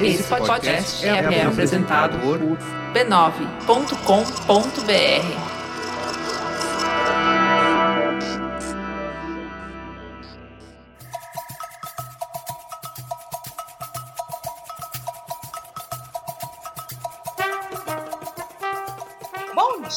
Esse podcast é, é apresentado por b9.com.br.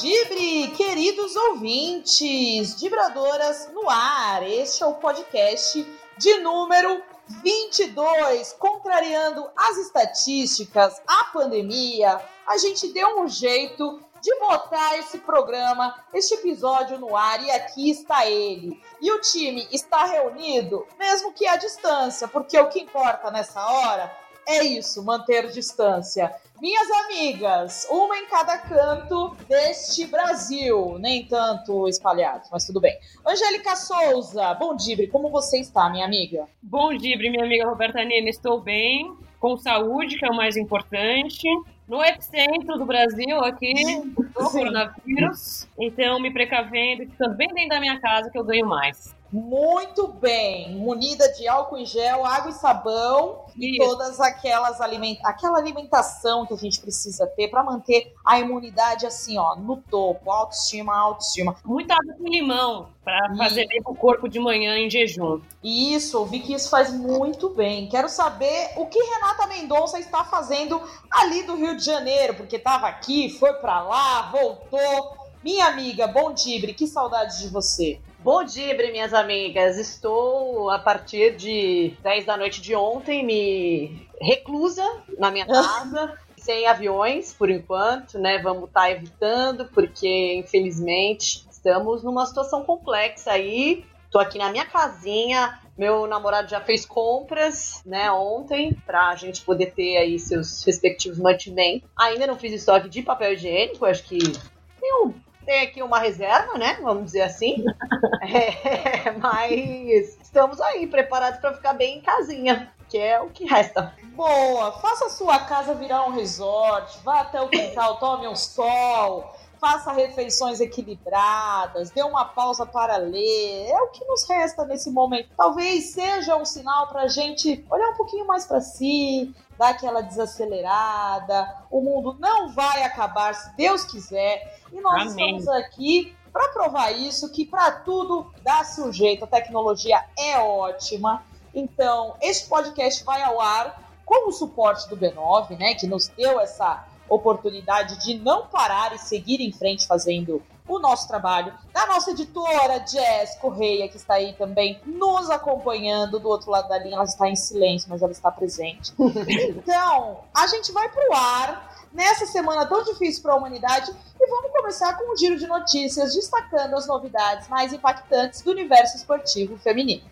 Dibre, queridos ouvintes, Dibradoras no ar. Este é o podcast de número 22, contrariando as estatísticas, a pandemia. A gente deu um jeito de botar esse programa, este episódio no ar e aqui está ele. E o time está reunido, mesmo que à distância, porque o que importa nessa hora é isso, manter distância. Minhas amigas, uma em cada canto deste Brasil, nem tanto espalhados, mas tudo bem. Angélica Souza, bom Dibre, como você está, minha amiga? Bom Dibre, minha amiga Roberta Nina, estou bem, com saúde, que é o mais importante. No epicentro do Brasil, aqui, do coronavírus. Então, me precavendo, ficando bem dentro da minha casa, que eu ganho mais muito bem, munida de álcool em gel, água e sabão e todas aquelas aliment aquela alimentação que a gente precisa ter para manter a imunidade assim, ó, no topo, autoestima, autoestima. Muita água com limão para fazer bem o corpo de manhã em jejum. Isso, vi que isso faz muito bem. Quero saber o que Renata Mendonça está fazendo ali do Rio de Janeiro, porque estava aqui, foi para lá, voltou. Minha amiga, bom Tibre, que saudade de você. Bom dia, minhas amigas. Estou, a partir de 10 da noite de ontem, me reclusa na minha casa. sem aviões, por enquanto, né? Vamos estar tá evitando, porque, infelizmente, estamos numa situação complexa aí. Tô aqui na minha casinha, meu namorado já fez compras, né, ontem, pra gente poder ter aí seus respectivos mantimentos. Ainda não fiz estoque de papel higiênico, acho que tem um tem aqui uma reserva, né? Vamos dizer assim. é, mas estamos aí preparados para ficar bem em casinha, que é o que resta. Boa, faça a sua casa virar um resort, vá até o quintal, tome um sol, faça refeições equilibradas, dê uma pausa para ler. É o que nos resta nesse momento. Talvez seja um sinal para a gente olhar um pouquinho mais para si, dar aquela desacelerada. O mundo não vai acabar se Deus quiser. E nós Amém. estamos aqui para provar isso, que para tudo dá-se um jeito. A tecnologia é ótima. Então, este podcast vai ao ar com o suporte do B9, né, que nos deu essa oportunidade de não parar e seguir em frente fazendo o nosso trabalho, da nossa editora Jess Correia, que está aí também nos acompanhando do outro lado da linha. Ela está em silêncio, mas ela está presente. então, a gente vai pro ar nessa semana tão difícil para a humanidade e vamos começar com um giro de notícias destacando as novidades mais impactantes do universo esportivo feminino.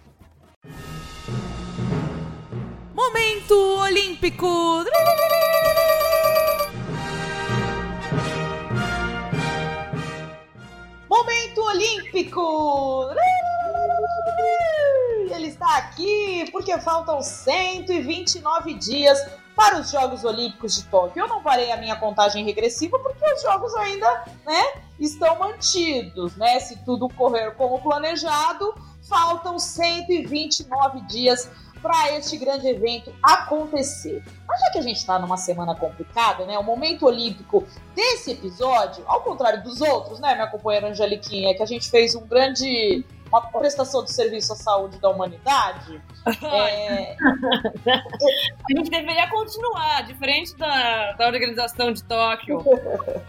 Momento Olímpico! Momento Olímpico! Ele está aqui porque faltam 129 dias para os Jogos Olímpicos de Tóquio. Eu não parei a minha contagem regressiva porque os jogos ainda, né, estão mantidos, né? Se tudo correr como planejado, faltam 129 dias para este grande evento acontecer. Mas já que a gente está numa semana complicada, né? O momento olímpico desse episódio, ao contrário dos outros, né, minha companheira Angeliquinha, que a gente fez um grande uma prestação de serviço à saúde da humanidade. é... A gente deveria continuar, diferente da, da organização de Tóquio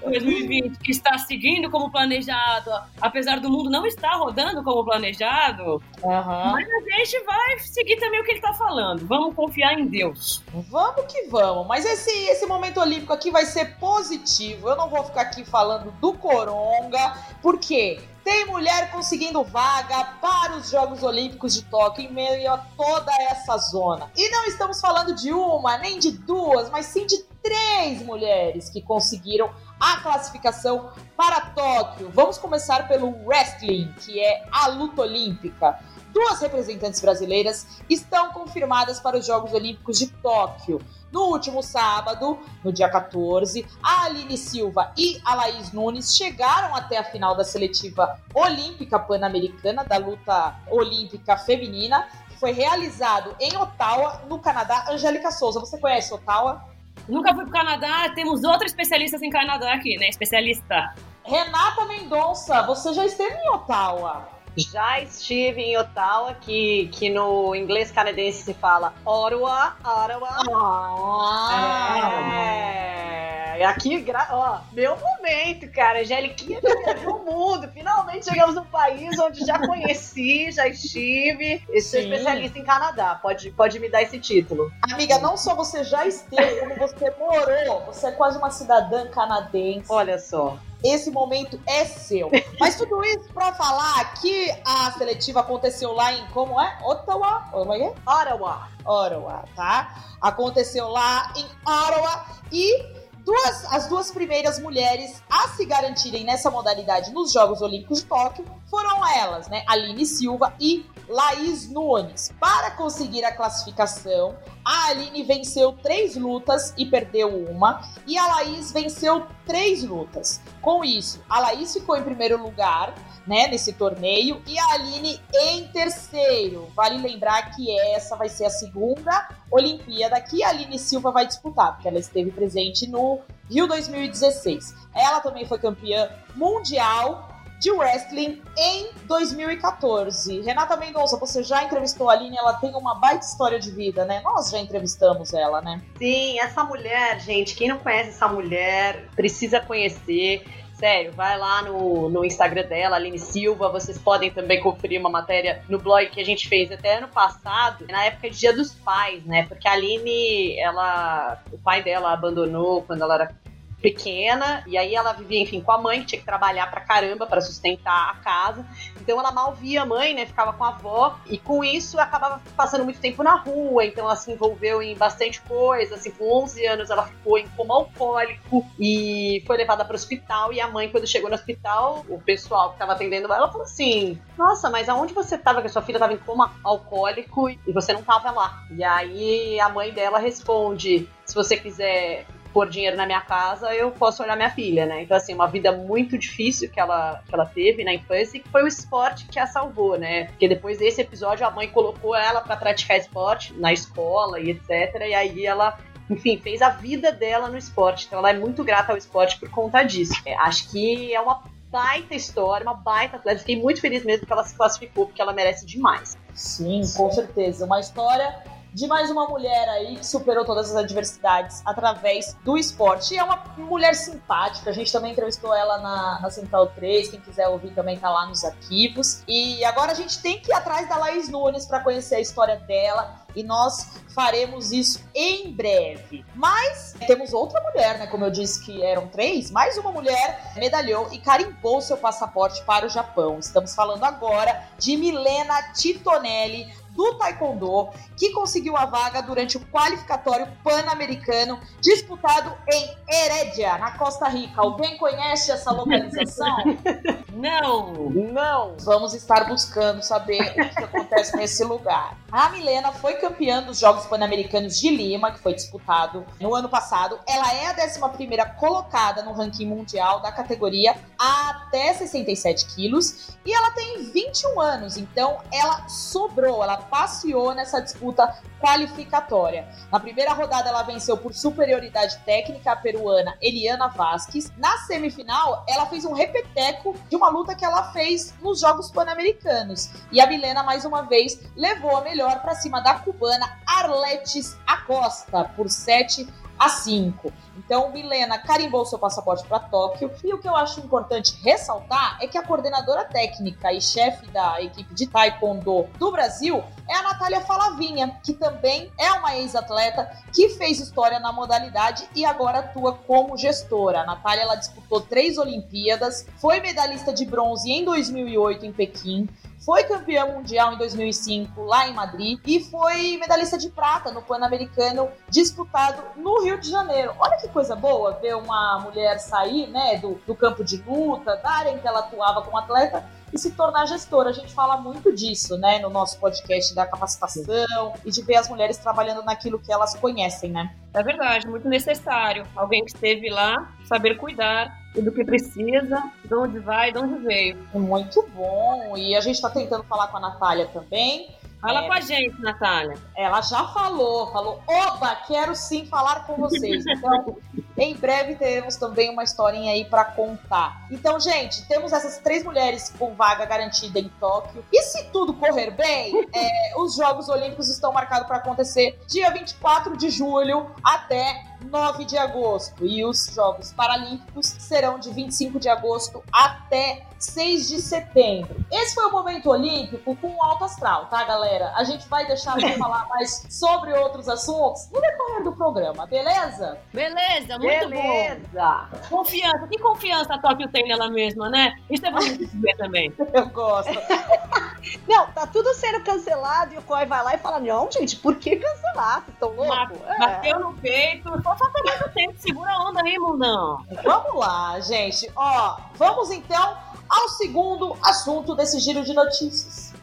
2020, que está seguindo como planejado, apesar do mundo não estar rodando como planejado. Uhum. Mas a gente vai seguir também o que ele está falando. Vamos confiar em Deus. Vamos que vamos. Mas esse, esse momento olímpico aqui vai ser positivo. Eu não vou ficar aqui falando do Coronga, porque tem mulher conseguindo vaga para os Jogos Olímpicos de Tóquio em meio a toda essa zona. E não estamos falando de uma, nem de duas, mas sim de três mulheres que conseguiram a classificação para Tóquio. Vamos começar pelo wrestling, que é a luta olímpica. Duas representantes brasileiras estão confirmadas para os Jogos Olímpicos de Tóquio. No último sábado, no dia 14, a Aline Silva e a Laís Nunes chegaram até a final da seletiva olímpica pan-americana da luta olímpica feminina foi realizado em Ottawa, no Canadá. Angélica Souza, você conhece Ottawa? Nunca fui pro Canadá, temos outros especialistas em Canadá aqui, né? Especialista. Renata Mendonça, você já esteve em Ottawa? Já estive em Ottawa, que, que no inglês canadense se fala Ottawa, Ottawa. Ah, É, aqui, gra- ó, meu momento, cara. Angeliquinha viajou o mundo. Finalmente chegamos num país onde já conheci, já estive. E sou Sim. especialista em Canadá. Pode, pode me dar esse título. Amiga, não só você já esteve, como você morou. Você é quase uma cidadã canadense. Olha só. Esse momento é seu. Mas tudo isso pra falar que a seletiva aconteceu lá em, como é? Ottawa? Como é? é? Ottawa. Ottawa, tá? Aconteceu lá em Ottawa e duas, as duas primeiras mulheres a se garantirem nessa modalidade nos Jogos Olímpicos de Tóquio foram elas, né? Aline Silva e Laís Nunes. Para conseguir a classificação, a Aline venceu três lutas e perdeu uma, e a Laís venceu três lutas. Com isso, a Laís ficou em primeiro lugar, né, nesse torneio, e a Aline em terceiro. Vale lembrar que essa vai ser a segunda Olimpíada que a Aline Silva vai disputar, porque ela esteve presente no Rio 2016. Ela também foi campeã mundial de wrestling em 2014. Renata Mendonça, você já entrevistou a Aline, ela tem uma baita história de vida, né? Nós já entrevistamos ela, né? Sim, essa mulher, gente, quem não conhece essa mulher, precisa conhecer. Sério, vai lá no, no Instagram dela, Aline Silva. Vocês podem também conferir uma matéria no blog que a gente fez até ano passado, na época de Dia dos Pais, né? Porque a Aline, ela. O pai dela abandonou quando ela era pequena, e aí ela vivia, enfim, com a mãe, que tinha que trabalhar pra caramba pra sustentar a casa. Então ela mal via a mãe, né? Ficava com a avó, e com isso acabava passando muito tempo na rua, então ela se envolveu em bastante coisa. Assim, com 11 anos ela ficou em coma alcoólico e foi levada para o hospital. E a mãe, quando chegou no hospital, o pessoal que estava atendendo ela falou assim: Nossa, mas aonde você estava? Que a sua filha estava em coma alcoólico e você não estava lá. E aí a mãe dela responde: Se você quiser pôr dinheiro na minha casa, eu posso olhar minha filha, né? Então, assim, uma vida muito difícil que ela, que ela teve na infância e que foi o esporte que a salvou, né? Porque depois desse episódio, a mãe colocou ela para praticar esporte na escola e etc. E aí ela enfim, fez a vida dela no esporte. Então ela é muito grata ao esporte por conta disso. É, acho que é uma baita história, uma baita atleta. Fiquei muito feliz mesmo que ela se classificou, porque ela merece demais. Sim, com certeza. Uma história de mais uma mulher aí que superou todas as adversidades através do esporte. E é uma mulher simpática, a gente também entrevistou ela na, na Central 3, quem quiser ouvir também tá lá nos arquivos. E agora a gente tem que ir atrás da Laís Nunes para conhecer a história dela e nós faremos isso em breve. Mas temos outra mulher, né? Como eu disse que eram três, mais uma mulher medalhou e carimbou seu passaporte para o Japão. Estamos falando agora de Milena Titonelli, do Taekwondo, que conseguiu a vaga durante o qualificatório pan-americano disputado em Herédia, na Costa Rica. Alguém conhece essa localização? Não! Não! Vamos estar buscando saber o que acontece nesse lugar. A Milena foi campeã dos Jogos Pan-Americanos de Lima, que foi disputado no ano passado. Ela é a 11ª colocada no ranking mundial da categoria até 67 quilos e ela tem 21 anos, então ela sobrou, ela passeou nessa disputa qualificatória. Na primeira rodada ela venceu por superioridade técnica a peruana Eliana Vasquez. Na semifinal, ela fez um repeteco de uma luta que ela fez nos Jogos Pan-Americanos. E a Milena mais uma vez levou a melhor para cima da cubana Arletes Acosta por 7 a 5. Então, Milena carimbou seu passaporte para Tóquio. E o que eu acho importante ressaltar é que a coordenadora técnica e chefe da equipe de Taekwondo do Brasil é a Natália Falavinha, que também é uma ex-atleta que fez história na modalidade e agora atua como gestora. A Natália ela disputou três Olimpíadas, foi medalhista de bronze em 2008 em Pequim, foi campeã mundial em 2005 lá em Madrid e foi medalhista de prata no Pan-Americano disputado no Rio de Janeiro. Olha que coisa boa ver uma mulher sair né, do, do campo de luta, da área em que ela atuava como atleta e se tornar gestora. A gente fala muito disso, né, no nosso podcast da capacitação e de ver as mulheres trabalhando naquilo que elas conhecem, né? É verdade, muito necessário. Alguém que esteve lá, saber cuidar do que precisa, de onde vai, de onde veio. Muito bom. E a gente está tentando falar com a Natália também. Fala É. com a gente, Natália. Ela já falou, falou, oba, quero sim falar com vocês. Então, em breve teremos também uma historinha aí pra contar. Então, gente, temos essas três mulheres com vaga garantida em Tóquio. E se tudo correr bem, é, os Jogos Olímpicos estão marcados para acontecer dia 24 de julho até 9 de agosto. E os Jogos Paralímpicos serão de 25 de agosto até 6 de setembro. Esse foi o momento olímpico com o alto astral, tá, galera? A gente vai deixar pra falar mais sobre outros assuntos no decorrer do programa, beleza? Beleza, muito bom. Beleza! Confiança. Que confiança a Tóquio tem nela mesma, né? Isso é bonito de ver também. Eu gosto. Não, tá tudo sendo cancelado e o Koi vai lá e fala: Não, gente, por que cancelar? Vocês estão loucos? É. Bateu no peito. Só falta mais um tempo. Segura a onda aí, mundão. Vamos lá, gente. Ó, vamos então ao segundo assunto desse giro de notícias.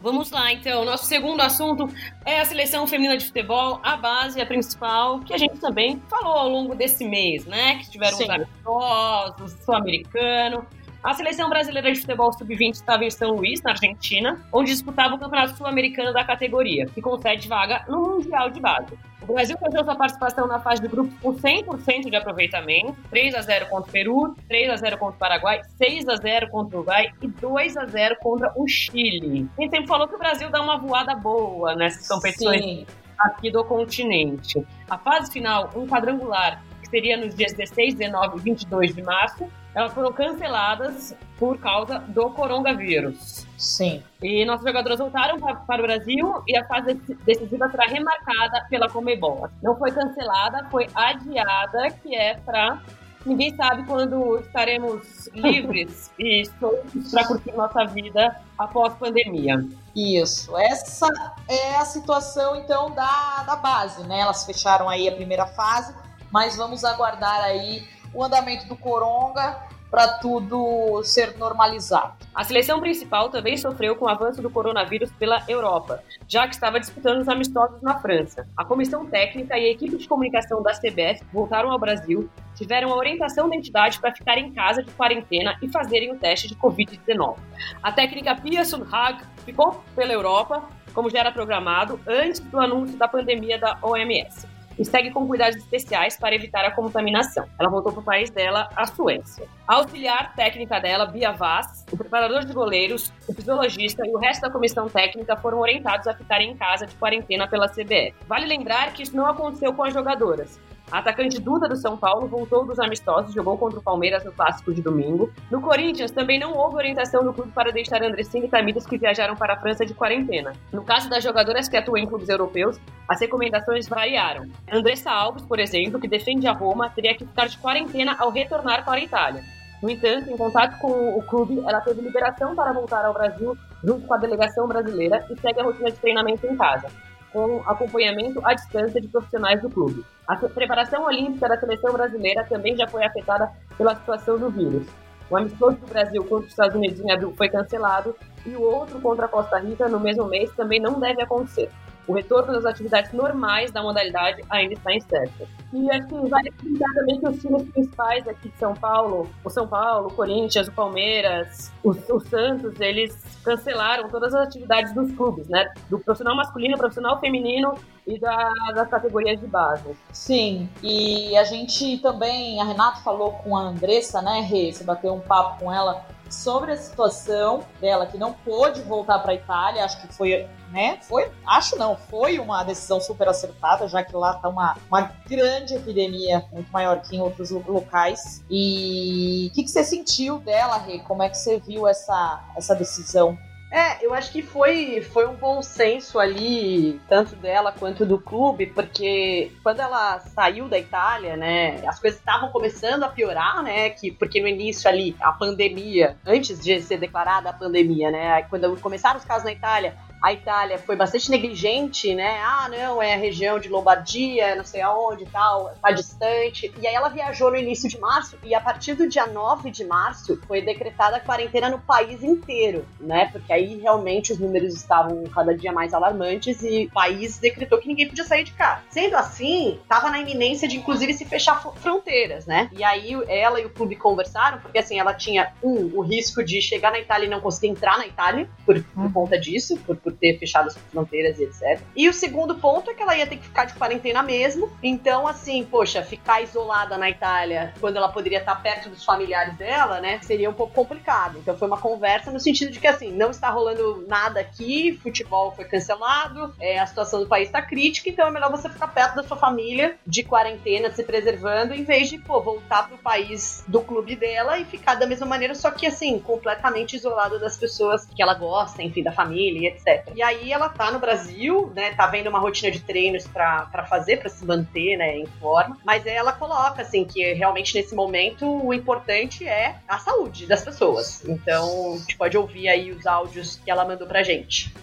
Vamos lá, então. Nosso segundo assunto é a seleção feminina de futebol, a base, a principal, que a gente também falou ao longo desse mês, né? Que tiveram Sim. os amistosos, sul-americano. A seleção brasileira de futebol sub-20 estava em São Luís, na Argentina, onde disputava o Campeonato Sul-Americano da categoria, que concede vaga no Mundial de Base. O Brasil fez sua participação na fase de grupos com 100% de aproveitamento, 3 a 0 contra o Peru, 3 a 0 contra o Paraguai, 6 a 0 contra o Uruguai e 2 a 0 contra o Chile. A gente sempre falou que o Brasil dá uma voada boa nessas competições Sim. aqui do continente. A fase final, um quadrangular, que seria nos dias 16, 19 e 22 de março, elas foram canceladas por causa do coronavírus. Sim. E nossos jogadores voltaram pa- para o Brasil e a fase dec- decisiva será remarcada pela Comebol. Não foi cancelada, foi adiada, que é para ninguém sabe quando estaremos livres e soltos para curtir nossa vida após pandemia. Isso. Essa é a situação, então, da, da base, né? Elas fecharam aí a primeira fase, mas vamos aguardar aí o andamento do Coronga para tudo ser normalizado. A seleção principal também sofreu com o avanço do coronavírus pela Europa, já que estava disputando os amistosos na França. A comissão técnica e a equipe de comunicação da CBF voltaram ao Brasil, tiveram a orientação da entidade para ficar em casa de quarentena e fazerem o teste de Covid-19. A técnica Pia Sundhag ficou pela Europa, como já era programado, antes do anúncio da pandemia da OMS. E segue com cuidados especiais para evitar a contaminação. Ela voltou para o país dela, a Suécia. A auxiliar técnica dela, Bia Vaz, o preparador de goleiros, o fisiologista e o resto da comissão técnica foram orientados a ficarem em casa de quarentena pela CBF. Vale lembrar que isso não aconteceu com as jogadoras. Atacante Duda do São Paulo voltou dos amistosos e jogou contra o Palmeiras no clássico de domingo. No Corinthians também não houve orientação do clube para deixar Andressinha e Tamires que viajaram para a França de quarentena. No caso das jogadoras que atuam em clubes europeus, as recomendações variaram. Andressa Alves, por exemplo, que defende a Roma, teria que ficar de quarentena ao retornar para a Itália. No entanto, em contato com o clube, ela teve liberação para voltar ao Brasil junto com a delegação brasileira e segue a rotina de treinamento em casa, com acompanhamento à distância de profissionais do clube. A preparação olímpica da seleção brasileira também já foi afetada pela situação do vírus. O amistoso do Brasil contra os Estados Unidos em abril foi cancelado e o outro contra a Costa Rica no mesmo mês também não deve acontecer. O retorno das atividades normais da modalidade ainda está incerto. E acho que vale lembrar também que os times principais aqui de São Paulo, o São Paulo, o Corinthians, o Palmeiras, o, o Santos, eles cancelaram todas as atividades dos clubes, né? Do profissional masculino, profissional feminino e da, das categorias de base. Sim, e a gente também, a Renata falou com a Andressa, né, Rê? Você bateu um papo com ela sobre a situação dela que não pôde voltar para a Itália, acho que foi, né? Foi, acho não, foi uma decisão super acertada, já que lá tá uma, uma grande epidemia, muito maior que em outros lo- locais. E o que, que você sentiu dela, Rê? Como é que você viu essa, essa decisão? É, eu acho que foi, foi um bom senso ali, tanto dela quanto do clube, porque quando ela saiu da Itália, né, as coisas estavam começando a piorar, né, que, porque no início ali, a pandemia, antes de ser declarada a pandemia, né, quando começaram os casos na Itália, a Itália foi bastante negligente, né? Ah, não, é a região de Lombardia, não sei aonde e tal, tá distante. E aí ela viajou no início de março e a partir do dia 9 de março foi decretada a quarentena no país inteiro, né? Porque aí realmente os números estavam cada dia mais alarmantes e o país decretou que ninguém podia sair de casa. Sendo assim, tava na iminência de inclusive se fechar fro- fronteiras, né? E aí ela e o clube conversaram, porque assim, ela tinha um, o risco de chegar na Itália e não conseguir entrar na Itália por, por conta disso, por, por por ter fechado as fronteiras e etc. E o segundo ponto é que ela ia ter que ficar de quarentena mesmo. Então, assim, poxa, ficar isolada na Itália quando ela poderia estar perto dos familiares dela, né, seria um pouco complicado. Então foi uma conversa no sentido de que, assim, não está rolando nada aqui, futebol foi cancelado, é, a situação do país está crítica, então é melhor você ficar perto da sua família, de quarentena, se preservando, em vez de, pô, voltar pro país do clube dela e ficar da mesma maneira, só que, assim, completamente isolada das pessoas que ela gosta, enfim, da família, etc. E aí ela tá no Brasil, né, tá vendo uma rotina de treinos para fazer, para se manter, né, em forma, mas ela coloca, assim, que realmente nesse momento o importante é a saúde das pessoas. Então, a gente pode ouvir aí os áudios que ela mandou pra gente.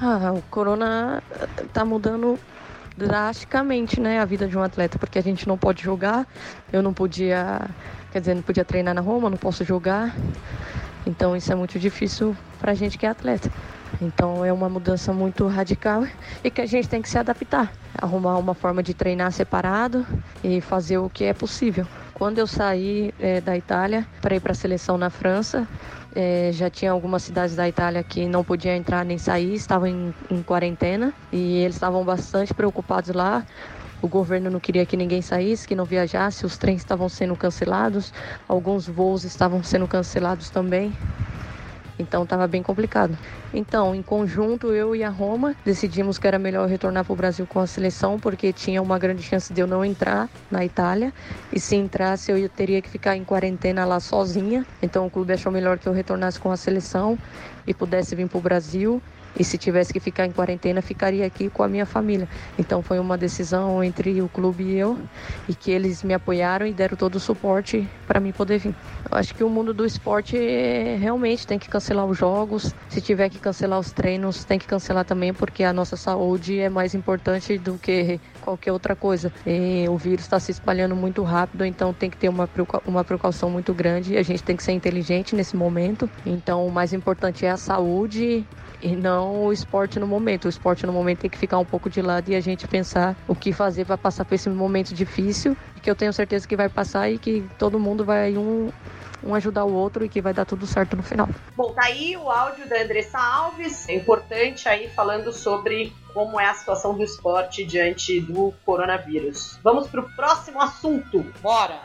Ah, o corona tá mudando drasticamente, né, a vida de um atleta, porque a gente não pode jogar, eu não podia, quer dizer, não podia treinar na Roma, não posso jogar. Então isso é muito difícil pra gente que é atleta. Então é uma mudança muito radical e que a gente tem que se adaptar, arrumar uma forma de treinar separado e fazer o que é possível. Quando eu saí é, da Itália para ir para a seleção na França, é, já tinha algumas cidades da Itália que não podiam entrar nem sair, estavam em, em quarentena e eles estavam bastante preocupados lá. O governo não queria que ninguém saísse, que não viajasse, os trens estavam sendo cancelados, alguns voos estavam sendo cancelados também. Então estava bem complicado. Então, em conjunto, eu e a Roma decidimos que era melhor retornar para o Brasil com a seleção, porque tinha uma grande chance de eu não entrar na Itália. E se entrasse, eu teria que ficar em quarentena lá sozinha. Então, o clube achou melhor que eu retornasse com a seleção e pudesse vir para o Brasil e se tivesse que ficar em quarentena, ficaria aqui com a minha família. Então foi uma decisão entre o clube e eu, e que eles me apoiaram e deram todo o suporte para mim poder vir. Eu acho que o mundo do esporte realmente tem que cancelar os jogos, se tiver que cancelar os treinos, tem que cancelar também, porque a nossa saúde é mais importante do que qualquer outra coisa. E o vírus está se espalhando muito rápido, então tem que ter uma, uma precaução muito grande. A gente tem que ser inteligente nesse momento. Então o mais importante é a saúde e não o esporte no momento. O esporte no momento tem que ficar um pouco de lado e a gente pensar o que fazer para passar por esse momento difícil, que eu tenho certeza que vai passar e que todo mundo vai um um ajudar o outro e que vai dar tudo certo no final. Bom, tá aí o áudio da Andressa Alves, é importante aí falando sobre como é a situação do esporte diante do coronavírus. Vamos pro próximo assunto. Bora!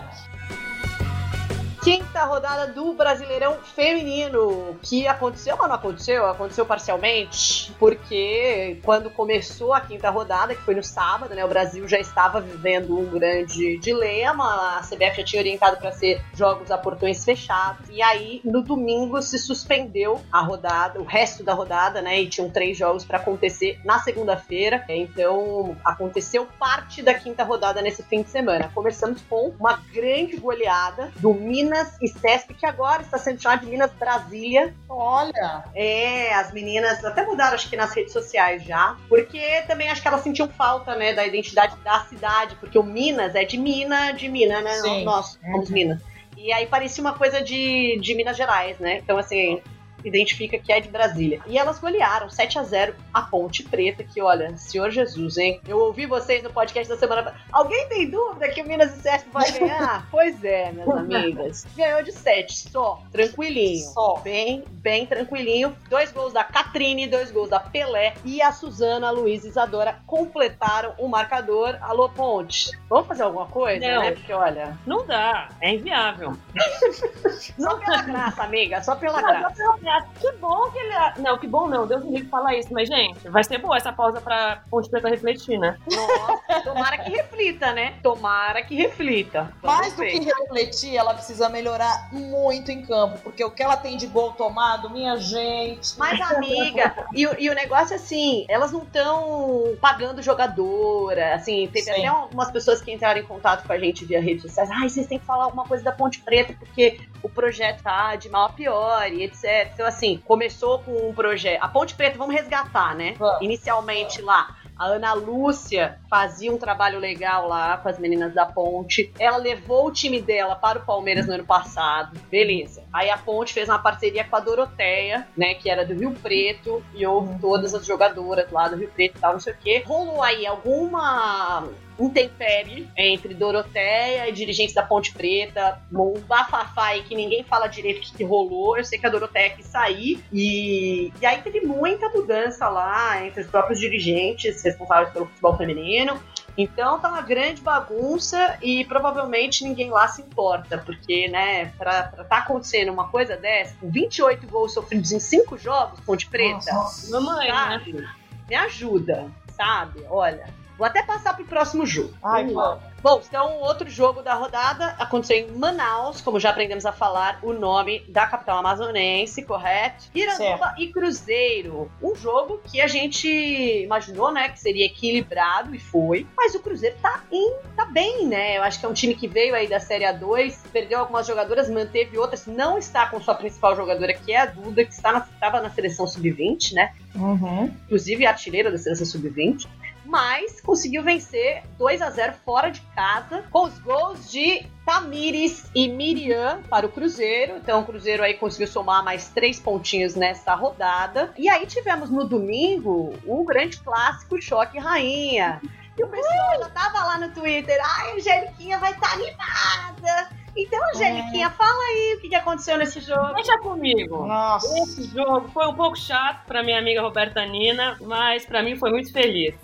Quinta rodada do Brasileirão Feminino, que aconteceu, mas não aconteceu, aconteceu parcialmente, porque quando começou a quinta rodada, que foi no sábado, né, o Brasil já estava vivendo um grande dilema, a CBF já tinha orientado para ser jogos a portões fechados, e aí no domingo se suspendeu a rodada, o resto da rodada, né, e tinham três jogos para acontecer na segunda-feira, então aconteceu parte da quinta rodada nesse fim de semana. Começamos com uma grande goleada do Minas Minas e Sesp, que agora está sendo chamado de Minas Brasília. Olha! É, as meninas até mudaram, acho que nas redes sociais já, porque também acho que elas sentiam falta, né, da identidade da cidade, porque o Minas é de Mina, de Mina, né? Sim. Nós somos Minas. E aí parecia uma coisa de, de Minas Gerais, né? Então, assim, identifica que é de Brasília. E elas golearam 7 a 0 a Ponte Preta, que olha, Senhor Jesus, hein? Eu ouvi vocês no podcast da semana. Alguém tem dúvida que o Minas e Sesc vai ganhar? pois é, minhas amigas. Ganhou de 7 só, tranquilinho. Só. Bem, bem tranquilinho. Dois gols da Catrine, dois gols da Pelé e a Suzana, a Luiz e Isadora completaram o marcador. Alô, Ponte, vamos fazer alguma coisa, Não. né? Porque olha, Não dá, é inviável. só pela graça, amiga, só pela Não, graça. só pela graça. Que bom que ele. Não, que bom não, Deus me livre falar isso, mas, gente, vai ser boa essa pausa pra Ponte Preta refletir, né? Nossa, tomara que reflita, né? Tomara que reflita. Vamos Mais do ver. que refletir, ela precisa melhorar muito em campo, porque o que ela tem de gol tomado, minha gente. Mas, amiga, e, o- e o negócio é assim, elas não estão pagando jogadora, assim, teve Sim. até algumas pessoas que entraram em contato com a gente via redes sociais, ai, vocês têm que falar alguma coisa da Ponte Preta, porque o projeto tá de mal a pior e etc. Então, assim, começou com um projeto, a Ponte Preta, vamos resgatar, né? Inicialmente lá, A Ana Lúcia fazia um trabalho legal lá com as meninas da Ponte. Ela levou o time dela para o Palmeiras no ano passado. Beleza. Aí a Ponte fez uma parceria com a Doroteia, né? Que era do Rio Preto. E houve todas as jogadoras lá do Rio Preto e tal, não sei o quê. Rolou aí alguma intempérie entre Doroteia e dirigentes da Ponte Preta, um bafafá aí que ninguém fala direito o que, que rolou. Eu sei que a Doroteia quis sair e, e aí teve muita mudança lá entre os próprios dirigentes responsáveis pelo futebol feminino. Então tá uma grande bagunça e provavelmente ninguém lá se importa, porque, né, pra, pra tá acontecendo uma coisa dessa, com 28 gols sofridos em 5 jogos, Ponte Preta, Mamãe, né? Me ajuda, sabe? Olha, vou até passar pro próximo jogo. Ai, Vamos. Bom, então outro jogo da rodada aconteceu em Manaus, como já aprendemos a falar o nome da capital amazonense, correto? Iranduba e Cruzeiro. Um jogo que a gente imaginou, né, que seria equilibrado e foi, mas o Cruzeiro tá, em, tá bem, né? Eu acho que é um time que veio aí da Série A2, perdeu algumas jogadoras, manteve outras, não está com sua principal jogadora, que é a Duda, que está na, estava na seleção sub-20, né? Uhum. inclusive artilheira da seleção sub-20, mas conseguiu vencer 2 a 0 fora de casa, com os gols de Tamires e Miriam para o Cruzeiro. Então o Cruzeiro aí conseguiu somar mais três pontinhos nessa rodada. E aí tivemos no domingo o grande clássico Choque Rainha. E o pessoal já tava lá no Twitter, ai, a Angeliquinha vai estar animada. Então, Angeliquinha, fala aí o que que aconteceu nesse jogo. Deixa comigo. Nossa. Esse jogo foi um pouco chato pra minha amiga Roberta Nina, mas pra mim foi muito feliz.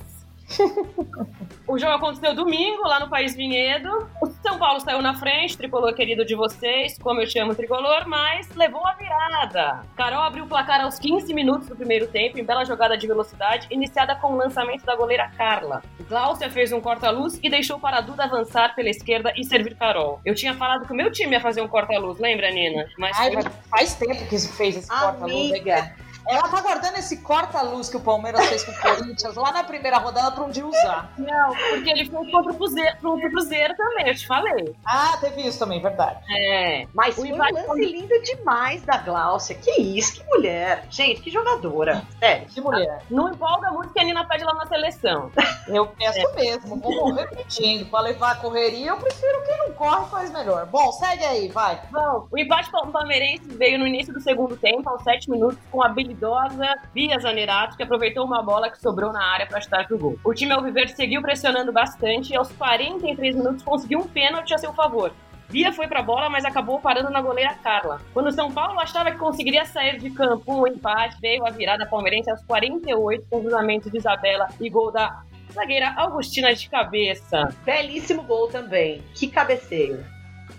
O jogo aconteceu domingo, lá no País Vinhedo. O São Paulo saiu na frente, tricolor querido de vocês, como eu chamo o tricolor, mas levou a virada. Carol abriu o placar aos 15 minutos do primeiro tempo, em bela jogada de velocidade, iniciada com o lançamento da goleira Carla. Glaucia fez um corta-luz e deixou para a Duda avançar pela esquerda e servir Carol. Eu tinha falado que o meu time ia fazer um corta-luz, lembra, Nina? Mas Ai, mas faz tempo que fez esse corta-luz. Amiga, Ela tá guardando esse corta-luz que o Palmeiras fez com o Corinthians lá na primeira rodada pra um dia usar. não, porque ele foi contra o Cruzeiro, contra o Cruzeiro também, eu te falei. Ah, teve isso também, verdade. É. Mas O foi um lance foi- lindo demais da Glaucia. Que isso, que mulher. Gente, que jogadora. Sério. Que mulher. Não empolga muito que a Nina pede lá na seleção. Eu peço mesmo, vou morrer repetindo. Pra levar a correria, eu prefiro quem não corre faz melhor. Bom, segue aí, vai. Bom, o empate pal- palmeirense veio no início do segundo tempo, aos 7 minutos, com a habilidosa Bia Zanerato, que aproveitou uma bola que sobrou na área para chutar pro gol. O time alviverde seguiu pressionando bastante e aos 43 minutos conseguiu um pênalti a seu favor. Bia foi pra bola, mas acabou parando na goleira Carla. Quando o São Paulo achava que conseguiria sair de campo um empate, veio a virada palmeirense aos 48 com cruzamento de Isabela e gol da zagueira Augustina de cabeça. Belíssimo gol também. Que cabeceio.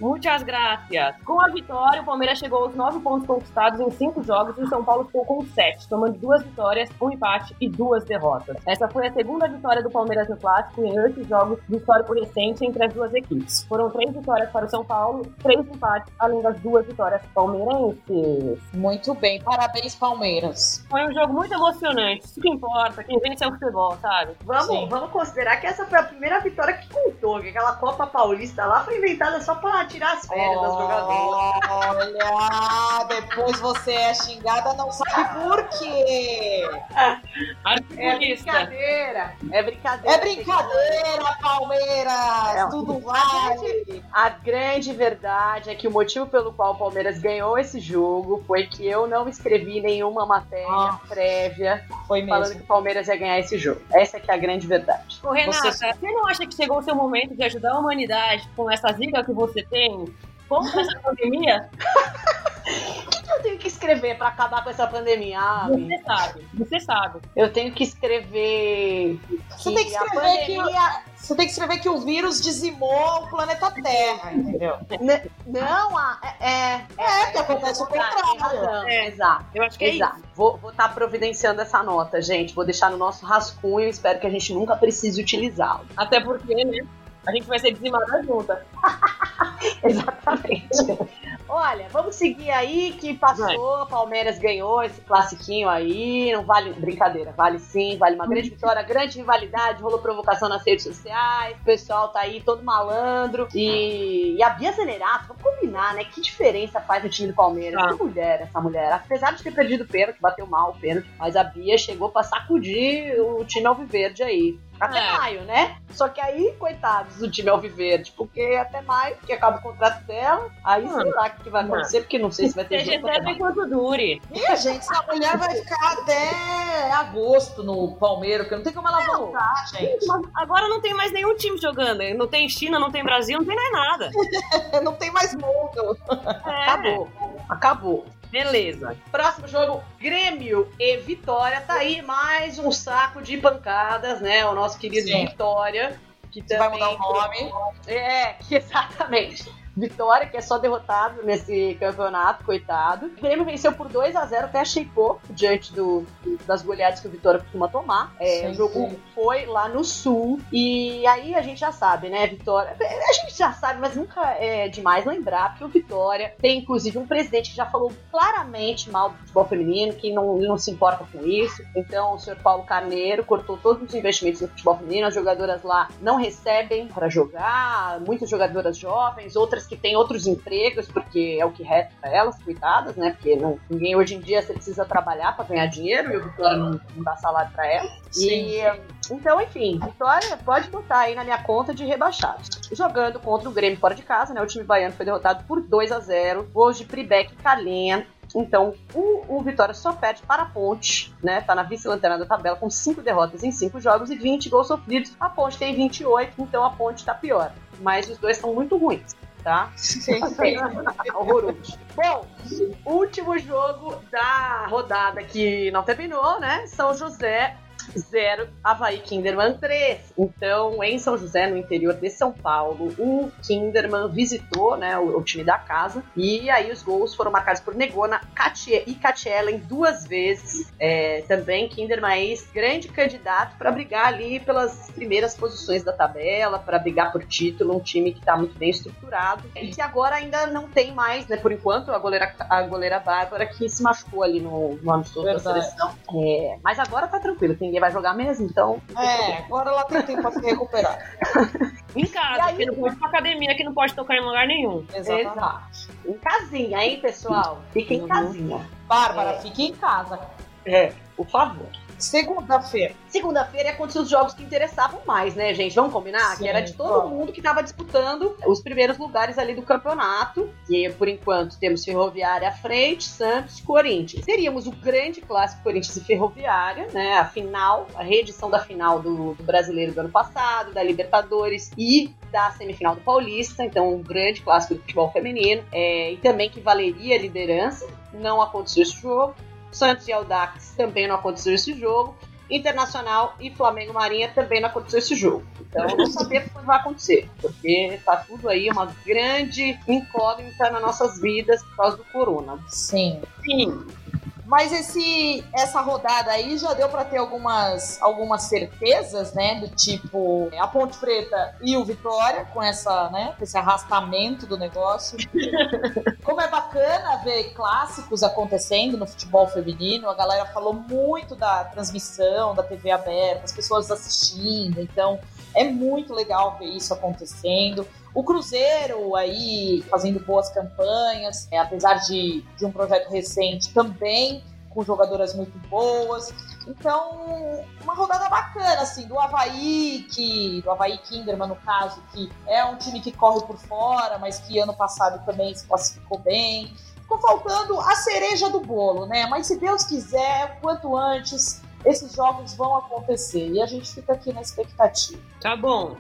Muitas graças. Com a vitória, o Palmeiras chegou aos nove pontos conquistados em cinco jogos e o São Paulo ficou com sete, tomando duas vitórias, um empate e duas derrotas. Essa foi a segunda vitória do Palmeiras no Clássico em oito jogos de histórico recente entre as duas equipes. Foram três vitórias para o São Paulo, três empates, além das duas vitórias palmeirenses. Muito bem, parabéns, Palmeiras. Foi um jogo muito emocionante. Isso que importa, quem vence é o futebol, sabe? Vamos, Sim. vamos considerar que essa foi a primeira vitória que contou. Que aquela Copa Paulista lá foi inventada só pra tirar as férias das jogadoras. Olha, depois você é xingada, não sabe por quê. É brincadeira. É brincadeira. É brincadeira, Palmeiras, É, tudo vale. A grande verdade é que o motivo pelo qual o Palmeiras ganhou esse jogo foi que eu não escrevi nenhuma matéria Ah. prévia Foi falando que o Palmeiras ia ganhar esse jogo. Essa que é a grande verdade. Ô, Renata, Você- você... não acha que chegou o seu momento de ajudar a humanidade com essa zica que você tem contra essa pandemia? O que eu tenho que escrever pra acabar com essa pandemia? Ah, amiga? Você sabe, você sabe. eu tenho que escrever. Você tem que escrever que, pandemia- você tem que escrever que o vírus dizimou o planeta Terra, entendeu? N- Não, a- é. É, É, que acontece o contrário. É. Exato. Eu acho que é Exato. Vou estar providenciando essa nota, gente. Vou deixar no nosso rascunho. Espero que a gente nunca precise utilizá-lo. isso. Até porque, né? A gente vai ser dizimada junta. Exatamente. Olha, vamos seguir aí que passou, Palmeiras ganhou esse classiquinho aí, não vale brincadeira, vale sim, vale uma grande vitória, grande rivalidade, rolou provocação nas redes sociais, o pessoal tá aí todo malandro e, e a Bia Zenerato, vamos combinar né? Que diferença faz no time do Palmeiras? Ah. Que mulher essa mulher. Apesar de ter perdido o pênalti, bateu mal o pênalti, mas a Bia chegou pra sacudir o time alviverde aí. Até É. maio, né? Só que aí, coitados do time alviverde, porque até maio, que acaba o contrato dela, aí sei lá o que vai acontecer, porque não sei se vai ter Seja eterno maio. enquanto dure. Ih, gente, essa mulher vai ficar até agosto no Palmeiras, porque não tem como ela voltar, gente. Agora não tem mais nenhum time jogando. Não tem China, não tem Brasil, não tem mais nada. Não tem mais mundo. É, Acabou. Acabou. Beleza. Próximo jogo, Grêmio e Vitória. Tá aí mais um saco de pancadas, né? O nosso querido Sim. Vitória. Que Você vai também... mudar o nome. É, que exatamente. Vitória, que é só derrotado nesse campeonato, coitado. O Grêmio venceu por 2 a 0 até achei pouco diante do, das goleadas que o Vitória costuma tomar. É, Sim, o jogo sim. foi lá no sul. E aí a gente já sabe, né, Vitória. A gente já sabe, mas nunca é demais lembrar que o Vitória tem, inclusive, um presidente que já falou claramente mal do futebol feminino, que não, não se importa com isso. Então, o senhor Paulo Carneiro cortou todos os investimentos no futebol feminino. As jogadoras lá não recebem para jogar, muitas jogadoras jovens, outras que têm outros empregos, porque é o que resta para elas, coitadas, né? Porque não, ninguém hoje em dia você precisa trabalhar para ganhar dinheiro e o Vitória não, não dá salário para elas. E, então, enfim, Vitória pode botar aí na minha conta de rebaixados. Jogando contra o Grêmio fora de casa, né? O time baiano foi derrotado por 2 a 0 Gols de Pribeck e Calhen. Então, o, o Vitória só perde para a Ponte, né? Tá na vice-lanterna da tabela com 5 derrotas em 5 jogos e 20 gols sofridos. A Ponte tem 28, então a Ponte tá pior. Mas os dois são muito ruins, tá? Horroroso. Bom, último jogo da rodada que não terminou, né? São José 0, Havaí Kinderman 3. Então, em São José, no interior de São Paulo, o Kinderman visitou né, o, o time da casa. E aí os gols foram marcados por Negona Katie, e Katielen duas vezes. É, também Kinderman é grande candidato para brigar ali pelas primeiras posições da tabela, para brigar por título. Um time que está muito bem estruturado. E que agora ainda não tem mais, né? Por enquanto, a goleira, a goleira Bárbara que se machucou ali no, no amistoso da seleção. É, mas agora tá tranquilo, que ninguém vai jogar mesmo, então. É, agora ela tem tempo pra se recuperar. Em casa, E aí- que não pode ir pra academia, que não pode tocar em lugar nenhum. Exatamente. Exato. Em casinha, hein, pessoal? Fiquem em Uhum. casinha. Bárbara, É. fique em casa. É, por favor. Segunda-feira. Segunda-feira aconteceu os jogos que interessavam mais, né, gente? Vamos combinar? Sim, que era de todo vamos. mundo que tava disputando os primeiros lugares ali do campeonato. E por enquanto temos Ferroviária à frente, Santos, Corinthians. Teríamos o grande clássico Corinthians e Ferroviária, né? A final, a reedição da final do, do brasileiro do ano passado, da Libertadores e da semifinal do Paulista. Então, um grande clássico do futebol feminino. É, e também que valeria a liderança. Não aconteceu esse jogo. Santos e Audax também não aconteceu esse jogo. Internacional e Flamengo Marinha também não aconteceu esse jogo. Então não sabemos o que vai acontecer, porque tá tudo aí uma grande incógnita nas nossas vidas por causa do corona. Sim. Sim. Mas esse, essa rodada aí já deu pra ter algumas, algumas certezas, né? Do tipo a Ponte Preta e o Vitória, com essa, né, com esse arrastamento do negócio. Como é bacana ver clássicos acontecendo no futebol feminino. A galera falou muito da transmissão, da TV aberta, as pessoas assistindo. Então é muito legal ver isso acontecendo. O Cruzeiro aí fazendo boas campanhas, é, apesar de, de um projeto recente também com jogadoras muito boas. Então, uma rodada bacana, assim, do Havaí, que, do Havaí Kinderman, no caso, que é um time que corre por fora, mas que ano passado também se classificou bem. Ficou faltando a cereja do bolo, né? Mas se Deus quiser, quanto antes, esses jogos vão acontecer. E a gente fica aqui na expectativa. Tá bom.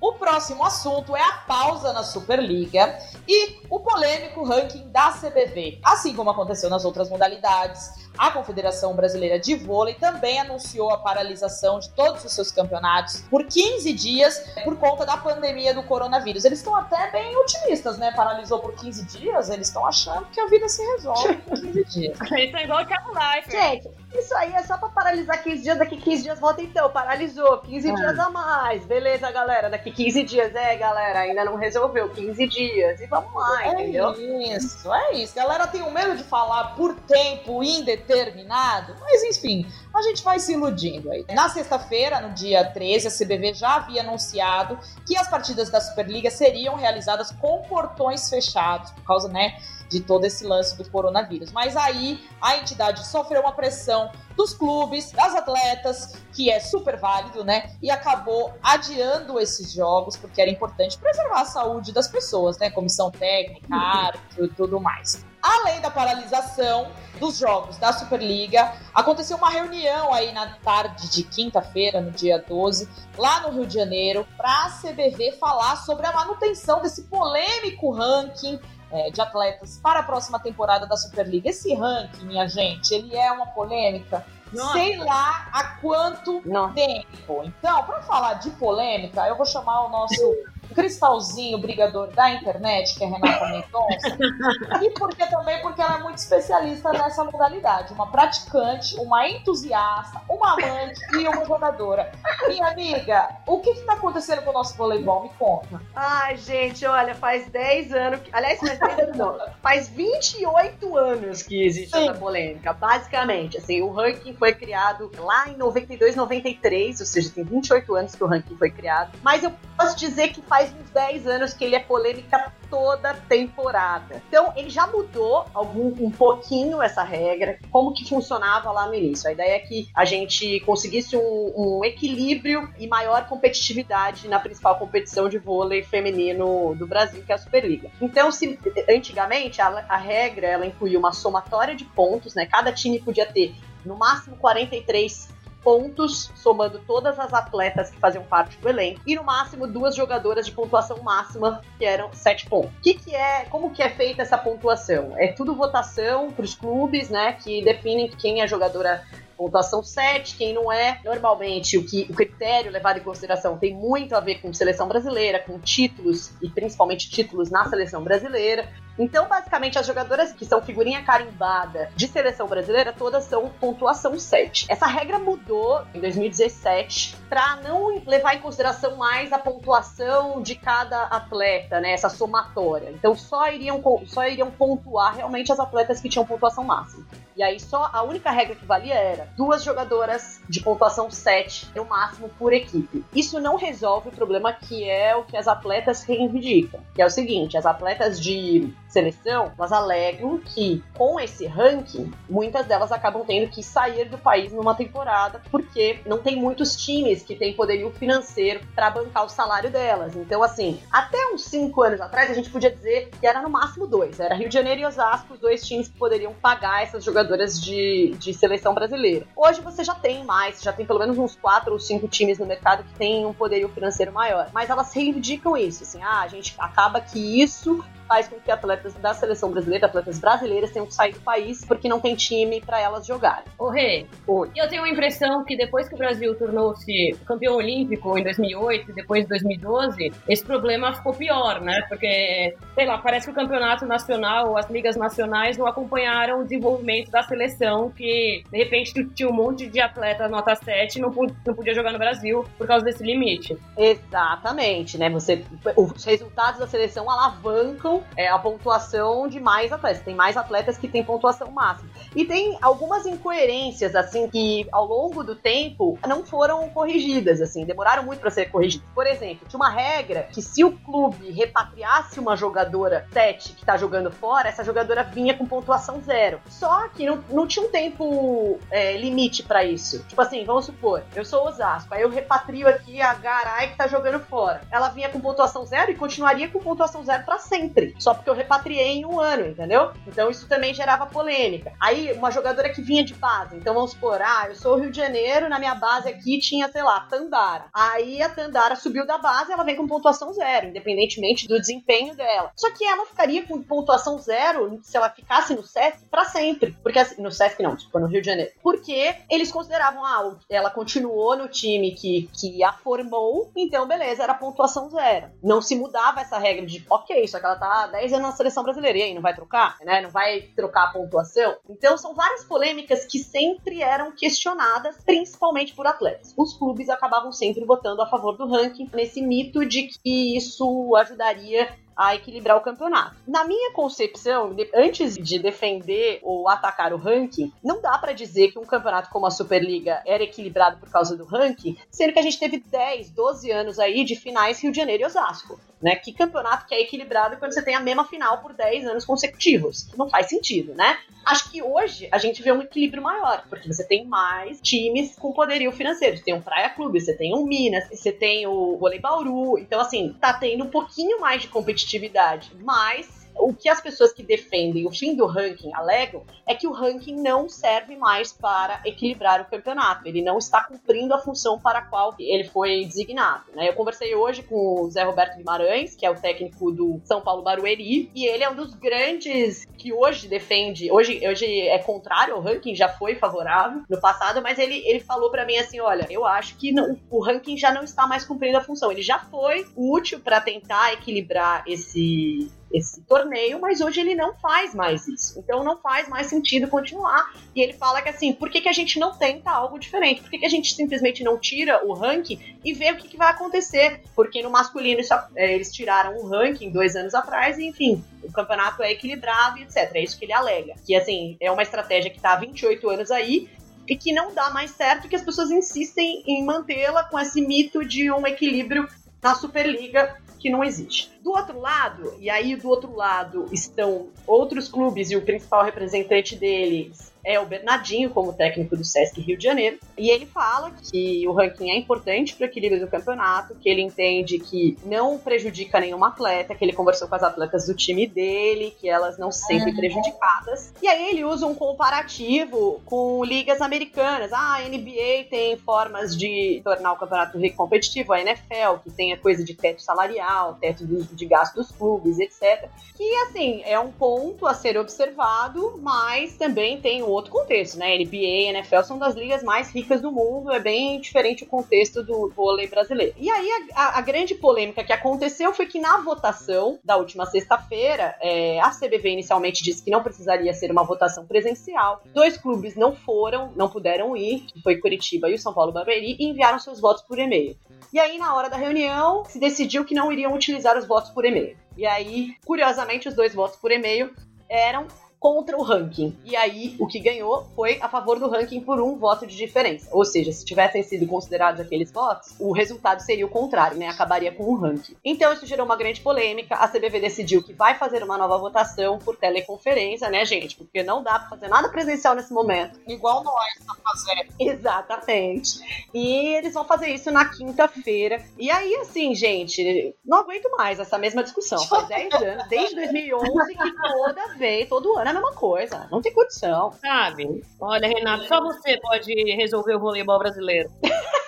O próximo assunto é a pausa na Superliga e o polêmico ranking da CBV. Assim como aconteceu nas outras modalidades, a Confederação Brasileira de Vôlei também anunciou a paralisação de todos os seus campeonatos por 15 dias por conta da pandemia do coronavírus. Eles estão até bem otimistas, né? Paralisou por 15 dias, eles estão achando que a vida se resolve em 15 dias. Eles são igual o Thiago Life. Gente, isso aí é só pra paralisar 15 dias, daqui 15 dias volta então, paralisou, 15 É. dias a mais, beleza, galera, daqui 15 dias, é, galera, ainda não resolveu, 15 dias, e vamos lá, entendeu? É isso, é isso. Galera tem um medo de falar por tempo indeterminado determinado, mas enfim, a gente vai se iludindo aí. Na sexta-feira, no dia 13, a CBV já havia anunciado que as partidas da Superliga seriam realizadas com portões fechados, por causa, né, de todo esse lance do coronavírus. Mas aí a entidade sofreu uma pressão dos clubes, das atletas, que é super válido, né? E acabou adiando esses jogos porque era importante preservar a saúde das pessoas, né? Comissão técnica, árbitro e tudo mais. Além da paralisação dos jogos da Superliga, aconteceu uma reunião aí na tarde de quinta-feira, no dia 12, lá no Rio de Janeiro, para a CBV falar sobre a manutenção desse polêmico ranking é, de atletas para a próxima temporada da Superliga. Esse ranking, minha gente, ele é uma polêmica. Nossa. Sei lá há quanto Nossa. tempo. Então, para falar de polêmica, eu vou chamar o nosso cristalzinho brigador da internet, que é Renata Mendonça, e porque também porque ela é muito especialista nessa modalidade, uma praticante, uma entusiasta, uma amante e uma jogadora. Minha amiga, o que está acontecendo com o nosso voleibol? Me conta. Ai, gente, olha, faz 10 anos, que... aliás, faz 10 anos não, faz 28 anos que existe Sim. essa polêmica, basicamente, assim, o ranking foi criado lá em 92, 93, ou seja, tem 28 anos que o ranking foi criado, mas eu posso dizer que faz uns 10 anos que ele é polêmica toda temporada. Então, ele já mudou algum, um pouquinho essa regra, como que funcionava lá no início. A ideia é que a gente conseguisse um, um equilíbrio e maior competitividade na principal competição de vôlei feminino do Brasil, que é a Superliga. Então, se antigamente a, a regra ela incluía uma somatória de pontos, né? Cada time podia ter no máximo 43 pontos, somando todas as atletas que faziam parte do elenco, e no máximo duas jogadoras de pontuação máxima, que eram sete pontos. O que, que é, como que é feita essa pontuação? É tudo votação para os clubes, né, que definem quem é jogadora pontuação 7, quem não é. Normalmente, o, que, o critério levado em consideração tem muito a ver com seleção brasileira, com títulos, e principalmente títulos na seleção brasileira. Então, basicamente, as jogadoras que são figurinha carimbada de seleção brasileira, todas são pontuação 7. Essa regra mudou em 2017 para não levar em consideração mais a pontuação de cada atleta, né? Essa somatória. Então, só iriam, só iriam pontuar realmente as atletas que tinham pontuação máxima. E aí só a única regra que valia era duas jogadoras de pontuação 7 no máximo por equipe. Isso não resolve o problema que é o que as atletas reivindicam, que é o seguinte, as atletas de seleção, elas alegam que com esse ranking, muitas delas acabam tendo que sair do país numa temporada porque não tem muitos times que têm poderio financeiro para bancar o salário delas. Então, assim, até uns cinco anos atrás a gente podia dizer que era no máximo dois. Era Rio de Janeiro e Osasco, os dois times que poderiam pagar essas jogadoras de, de seleção brasileira. Hoje você já tem mais, já tem pelo menos uns quatro ou cinco times no mercado que têm um poderio financeiro maior. Mas elas reivindicam isso, assim, ah, a gente acaba que isso faz com que atletas da seleção brasileira, atletas brasileiras, tenham que sair do país porque não tem time para elas jogarem. Ô, Rê, Oi. eu tenho a impressão que depois que o Brasil tornou-se campeão olímpico em 2008 e depois de 2012, esse problema ficou pior, né? Porque, sei lá, parece que o campeonato nacional, as ligas nacionais não acompanharam o desenvolvimento da seleção, que de repente tinha um monte de atleta nota 7 e não, não podia jogar no Brasil por causa desse limite. Exatamente, né? Você, os resultados da seleção alavancam é, a pontuação de mais atletas. Tem mais atletas que têm pontuação máxima. E tem algumas incoerências, assim, que ao longo do tempo não foram corrigidas, assim, demoraram muito para ser corrigidas. Por exemplo, tinha uma regra que se o clube repatriasse uma jogadora 7 que tá jogando fora, essa jogadora vinha com pontuação zero. Só que não, não tinha um tempo é, limite para isso. Tipo assim, vamos supor, eu sou Osasco, aí eu repatrio aqui a Garay que tá jogando fora. Ela vinha com pontuação zero e continuaria com pontuação zero para sempre só porque eu repatriei em um ano, entendeu? Então isso também gerava polêmica. Aí, uma jogadora que vinha de base, então vamos supor, ah, eu sou Rio de Janeiro, na minha base aqui tinha, sei lá, Tandara. Aí a Tandara subiu da base, ela vem com pontuação zero, independentemente do desempenho dela. Só que ela ficaria com pontuação zero se ela ficasse no SESC para sempre. Porque assim, no SESC não, tipo, no Rio de Janeiro. Porque eles consideravam, ah, ela continuou no time que, que a formou, então beleza, era pontuação zero. Não se mudava essa regra de, ok, só que ela tá 10 anos na seleção brasileira, e aí não vai trocar, né? Não vai trocar a pontuação. Então são várias polêmicas que sempre eram questionadas, principalmente por atletas. Os clubes acabavam sempre votando a favor do ranking, nesse mito de que isso ajudaria a equilibrar o campeonato. Na minha concepção, antes de defender ou atacar o ranking, não dá pra dizer que um campeonato como a Superliga era equilibrado por causa do ranking, sendo que a gente teve 10, 12 anos aí de finais Rio de Janeiro e Osasco. Né? Que campeonato que é equilibrado quando você tem a mesma final por 10 anos consecutivos? Não faz sentido, né? Acho que hoje a gente vê um equilíbrio maior, porque você tem mais times com poderio financeiro. Você tem um Praia Clube, você tem um Minas, você tem o Vôlei Bauru. Então, assim, tá tendo um pouquinho mais de competitividade. Mas o que as pessoas que defendem o fim do ranking alegam é que o ranking não serve mais para equilibrar o campeonato. Ele não está cumprindo a função para a qual ele foi designado. Né? Eu conversei hoje com o Zé Roberto Guimarães, que é o técnico do São Paulo Barueri, e ele é um dos grandes que hoje defende. Hoje, hoje é contrário ao ranking, já foi favorável no passado, mas ele, ele falou para mim assim: olha, eu acho que não- o ranking já não está mais cumprindo a função. Ele já foi útil para tentar equilibrar esse esse torneio, mas hoje ele não faz mais isso. Então não faz mais sentido continuar. E ele fala que assim, por que, que a gente não tenta algo diferente? Por que, que a gente simplesmente não tira o ranking e vê o que, que vai acontecer? Porque no masculino isso- é, eles tiraram o ranking dois anos atrás e, enfim, o campeonato é equilibrado e etc. É isso que ele alega. Que assim, é uma estratégia que está há 28 anos aí e que não dá mais certo que as pessoas insistem em mantê-la com esse mito de um equilíbrio na Superliga que não existe. Do outro lado, e aí do outro lado estão outros clubes e o principal representante deles é o Bernardinho, como técnico do Sesc Rio de Janeiro, e ele fala que o ranking é importante para o equilíbrio do campeonato, que ele entende que não prejudica nenhum atleta, que ele conversou com as atletas do time dele, que elas não se sentem prejudicadas. E aí ele usa um comparativo com ligas americanas. Ah, a NBA tem formas de tornar o campeonato competitivo, a NFL, que tem a coisa de teto salarial, teto de gasto dos clubes, etc. Que, assim, é um ponto a ser observado, mas também tem um outro contexto, né? NBA e NFL são das ligas mais ricas do mundo, é bem diferente o contexto do vôlei brasileiro. E aí, a, a- a grande polêmica que aconteceu foi que na votação da última sexta-feira, é, a CBV inicialmente disse que não precisaria ser uma votação presencial. Dois clubes não foram, não puderam ir, que foi Curitiba e o São Paulo Barueri, e enviaram seus votos por e-mail. E aí, na hora da reunião, se decidiu que não iriam utilizar os votos por e-mail. E aí, curiosamente, os dois votos por e-mail eram contra o ranking. E aí, o que ganhou foi a favor do ranking por um voto de diferença. Ou seja, se tivessem sido considerados aqueles votos, o resultado seria o contrário, né? Acabaria com o ranking. Então, isso gerou uma grande polêmica. A CBV decidiu que vai fazer uma nova votação por teleconferência, né, gente? Porque não dá pra fazer nada presencial nesse momento. Igual nós tá fazendo. Exatamente. E eles vão fazer isso na quinta-feira. E aí, assim, gente, não aguento mais essa mesma discussão. Faz 10 anos, desde 2011, que toda vez, todo ano é a mesma coisa. Não tem condição. Sabe? Olha, Renato, só você pode resolver o voleibol brasileiro.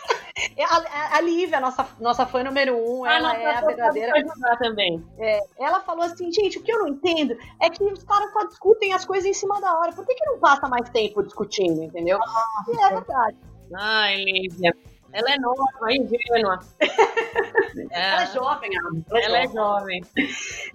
É A, a, Lívia, nossa, nossa fã número um, Ah, ela é a verdadeira. ajudar também. Ela falou assim, gente, o que eu não entendo é que os caras só discutem as coisas em cima da hora. Por que, que não passa mais tempo discutindo, entendeu? E é verdade. Ai, Lívia. Ela é nova, ingênua. Ela é jovem, ela. Ela é jovem.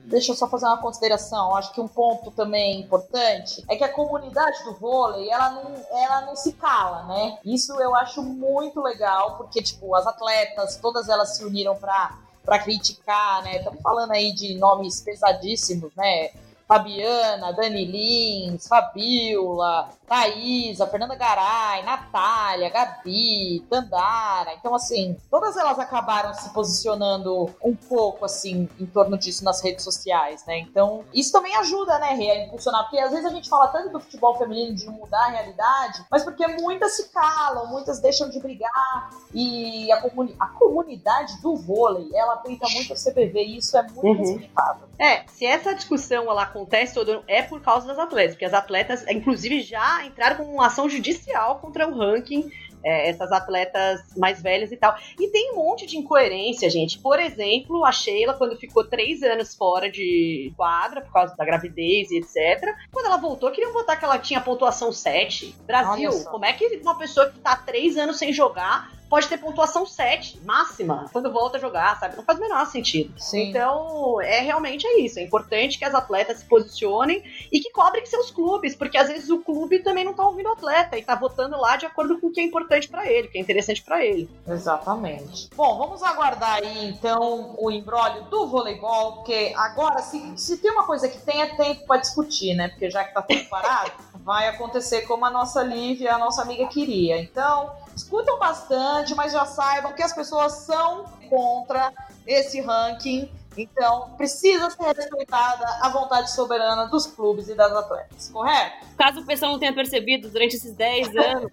Deixa eu só fazer uma consideração. Acho que um ponto também importante é que a comunidade do vôlei, ela não, ela não se cala, né? Isso eu acho muito legal, porque, tipo, as atletas, todas elas se uniram pra, pra criticar, né? Estamos falando aí de nomes pesadíssimos, né? Fabiana, Dani Lins, Fabiola, Thaísa, Fernanda Garay, Natália, Gabi, Dandara. Então, assim, todas elas acabaram se posicionando um pouco, assim, em torno disso nas redes sociais, né? Então, isso também ajuda, né, Rê, a impulsionar. Porque às vezes a gente fala tanto do futebol feminino de mudar a realidade, mas porque muitas se calam, muitas deixam de brigar. E a, comuni a comunidade do vôlei, ela tenta muito a CBV e isso é muito Uhum. respeitável. É, se essa discussão ela acontece todo é por causa das atletas, porque as atletas, inclusive, já entraram com uma ação judicial contra o ranking. é, essas atletas mais velhas e tal. E tem um monte de incoerência, gente. Por exemplo, a Sheila, quando ficou três anos fora de quadra, por causa da gravidez e etc., quando ela voltou, queriam botar que ela tinha pontuação 7. Brasil, como é que uma pessoa que tá três anos sem jogar pode ter pontuação 7, máxima, quando volta a jogar, sabe? Não faz o menor sentido. Sim. Então, é realmente é isso. É importante que as atletas se posicionem e que cobrem seus clubes, porque às vezes o clube também não tá ouvindo o atleta e tá votando lá de acordo com o que é importante para ele, o que é interessante para ele. Exatamente. Bom, vamos aguardar aí então o embrólio do voleibol, porque agora, se, se tem uma coisa que tem, é tempo para discutir, né? Porque já que tá tudo parado, vai acontecer como a nossa Lívia, a nossa amiga queria. Então, escutam bastante, mas já saibam que as pessoas são contra esse ranking. Então, precisa ser respeitada a vontade soberana dos clubes e das atletas, correto? Caso o pessoal não tenha percebido, durante esses 10 anos,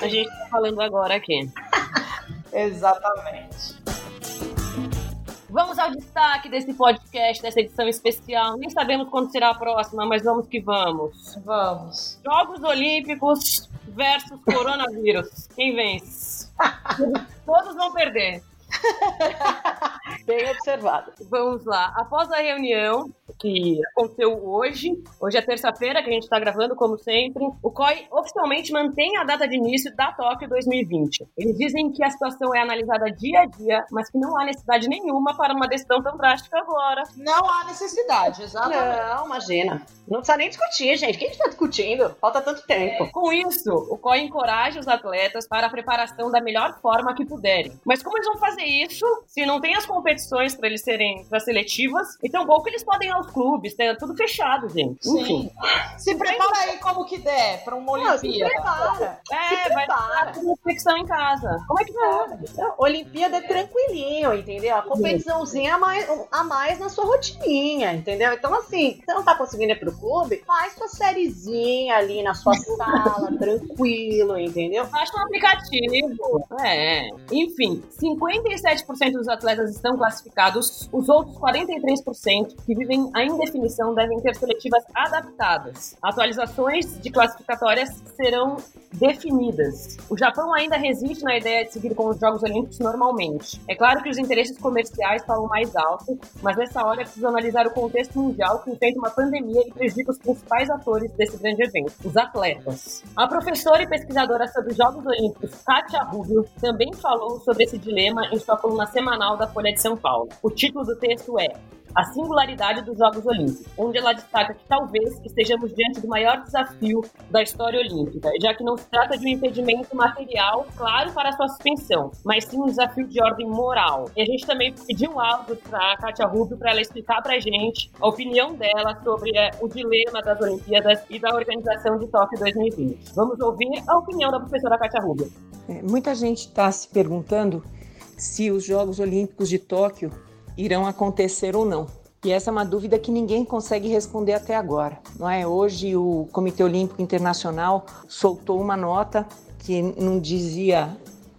a gente tá falando agora aqui. Exatamente. Vamos ao destaque desse podcast, dessa edição especial. Nem sabemos quando será a próxima, mas vamos que vamos. Vamos. Jogos Olímpicos versus coronavírus. Quem vence? Todos vão perder. Bem observado. Vamos lá. Após a reunião que aconteceu hoje, hoje é terça-feira que a gente está gravando, como sempre, o COI oficialmente mantém a data de início da Tóquio 2020. Eles dizem que a situação é analisada dia a dia, mas que não há necessidade nenhuma para uma decisão tão drástica agora. Não há necessidade, exatamente. Não, imagina. Não precisa nem discutir, gente. Quem está discutindo? Falta tanto tempo. Com isso, o COI encoraja os atletas para a preparação da melhor forma que puderem. Mas como eles vão fazer isso se não tem as competições para eles serem para seletivas? Então, pouco eles podem ir aos clubes, tá tudo fechado, gente. Sim. Enfim. Se prepara aí como que der para uma Não, se Olimpíada. prepara. É, se vai prepara. ter reflexão em casa. Como é que vai? Não, Olimpíada é tranquilinho, entendeu? A competiçãozinha a mais, a mais na sua rotininha, entendeu? Então, assim, você não tá conseguindo ir pro clube, faz sua sériezinha ali na sua sala, tranquilo, entendeu? Baixa um aplicativo. É. Enfim, 57% dos atletas estão classificados, os outros 43% que vivem a indefinição devem ter seletivas adaptadas. Atualizações de classificatórias serão definidas. O Japão ainda resiste na ideia de seguir com os Jogos Olímpicos normalmente. É claro que os interesses comerciais falam mais alto, mas nessa hora é preciso analisar o contexto mundial que enfrenta uma pandemia e prejudica os principais atores desse grande evento, os atletas. A professora e pesquisadora sobre os Jogos Olímpicos, Kátia Rubio, também falou sobre esse dilema em sua coluna semanal da Folha de São Paulo. O título do texto é a singularidade dos Jogos Olímpicos, onde ela destaca que talvez estejamos diante do maior desafio da história olímpica, já que não se trata de um impedimento material, claro, para sua suspensão, mas sim um desafio de ordem moral. E a gente também pediu um áudio para a Kátia Rubio para ela explicar para a gente a opinião dela sobre é, o dilema das Olimpíadas e da organização de Tóquio 2020. Vamos ouvir a opinião da professora Kátia Rubio. É, muita gente está se perguntando se os Jogos Olímpicos de Tóquio irão acontecer ou não. E essa é uma dúvida que ninguém consegue responder até agora. Não é? Hoje o Comitê Olímpico Internacional soltou uma nota que não dizia,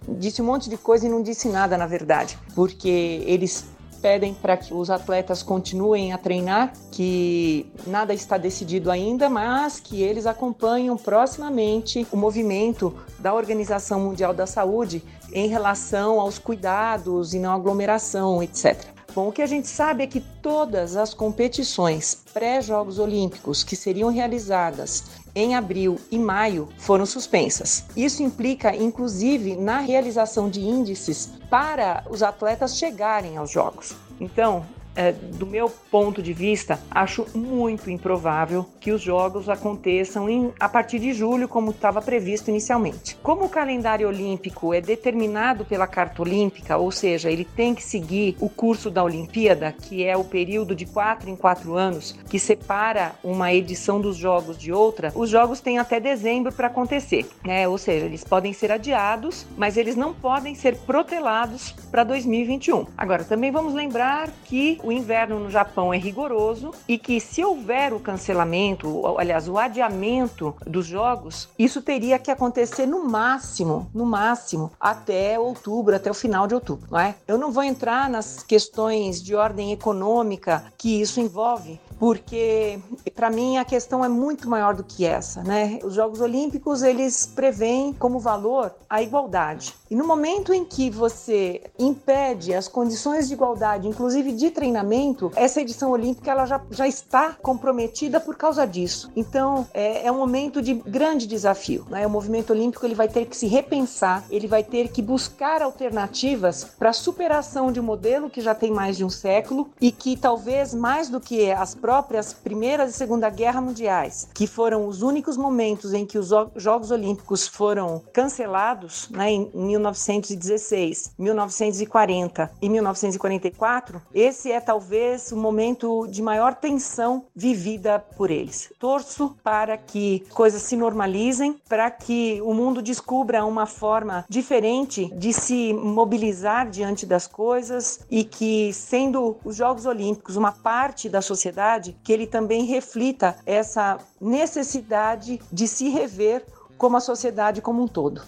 disse um monte de coisa e não disse nada na verdade, porque eles pedem para que os atletas continuem a treinar, que nada está decidido ainda, mas que eles acompanham proximamente o movimento da Organização Mundial da Saúde em relação aos cuidados e não aglomeração, etc. Bom, o que a gente sabe é que todas as competições pré-Jogos Olímpicos que seriam realizadas em abril e maio foram suspensas. Isso implica, inclusive, na realização de índices para os atletas chegarem aos Jogos. Então, é, do meu ponto de vista, acho muito improvável que os jogos aconteçam em, a partir de julho, como estava previsto inicialmente. Como o calendário olímpico é determinado pela Carta Olímpica, ou seja, ele tem que seguir o curso da Olimpíada, que é o período de quatro em quatro anos, que separa uma edição dos jogos de outra, os jogos têm até dezembro para acontecer, né? Ou seja, eles podem ser adiados, mas eles não podem ser protelados para 2021. Agora, também vamos lembrar que o inverno no Japão é rigoroso e que se houver o cancelamento, aliás, o adiamento dos jogos, isso teria que acontecer no máximo, no máximo, até outubro, até o final de outubro, não é? Eu não vou entrar nas questões de ordem econômica que isso envolve, porque para mim a questão é muito maior do que essa, né? Os Jogos Olímpicos eles preveem como valor a igualdade. E no momento em que você impede as condições de igualdade, inclusive de treinamento treinamento, essa edição olímpica ela já, já está comprometida por causa disso. Então, é, é um momento de grande desafio. Né? O movimento olímpico ele vai ter que se repensar, ele vai ter que buscar alternativas para a superação de um modelo que já tem mais de um século e que talvez mais do que as próprias Primeiras e Segunda Guerra Mundiais, que foram os únicos momentos em que os Jogos Olímpicos foram cancelados, né, em 1916, 1940 e 1944, esse é talvez o momento de maior tensão vivida por eles. Torço para que coisas se normalizem, para que o mundo descubra uma forma diferente de se mobilizar diante das coisas e que, sendo os Jogos Olímpicos uma parte da sociedade, que ele também reflita essa necessidade de se rever como a sociedade como um todo.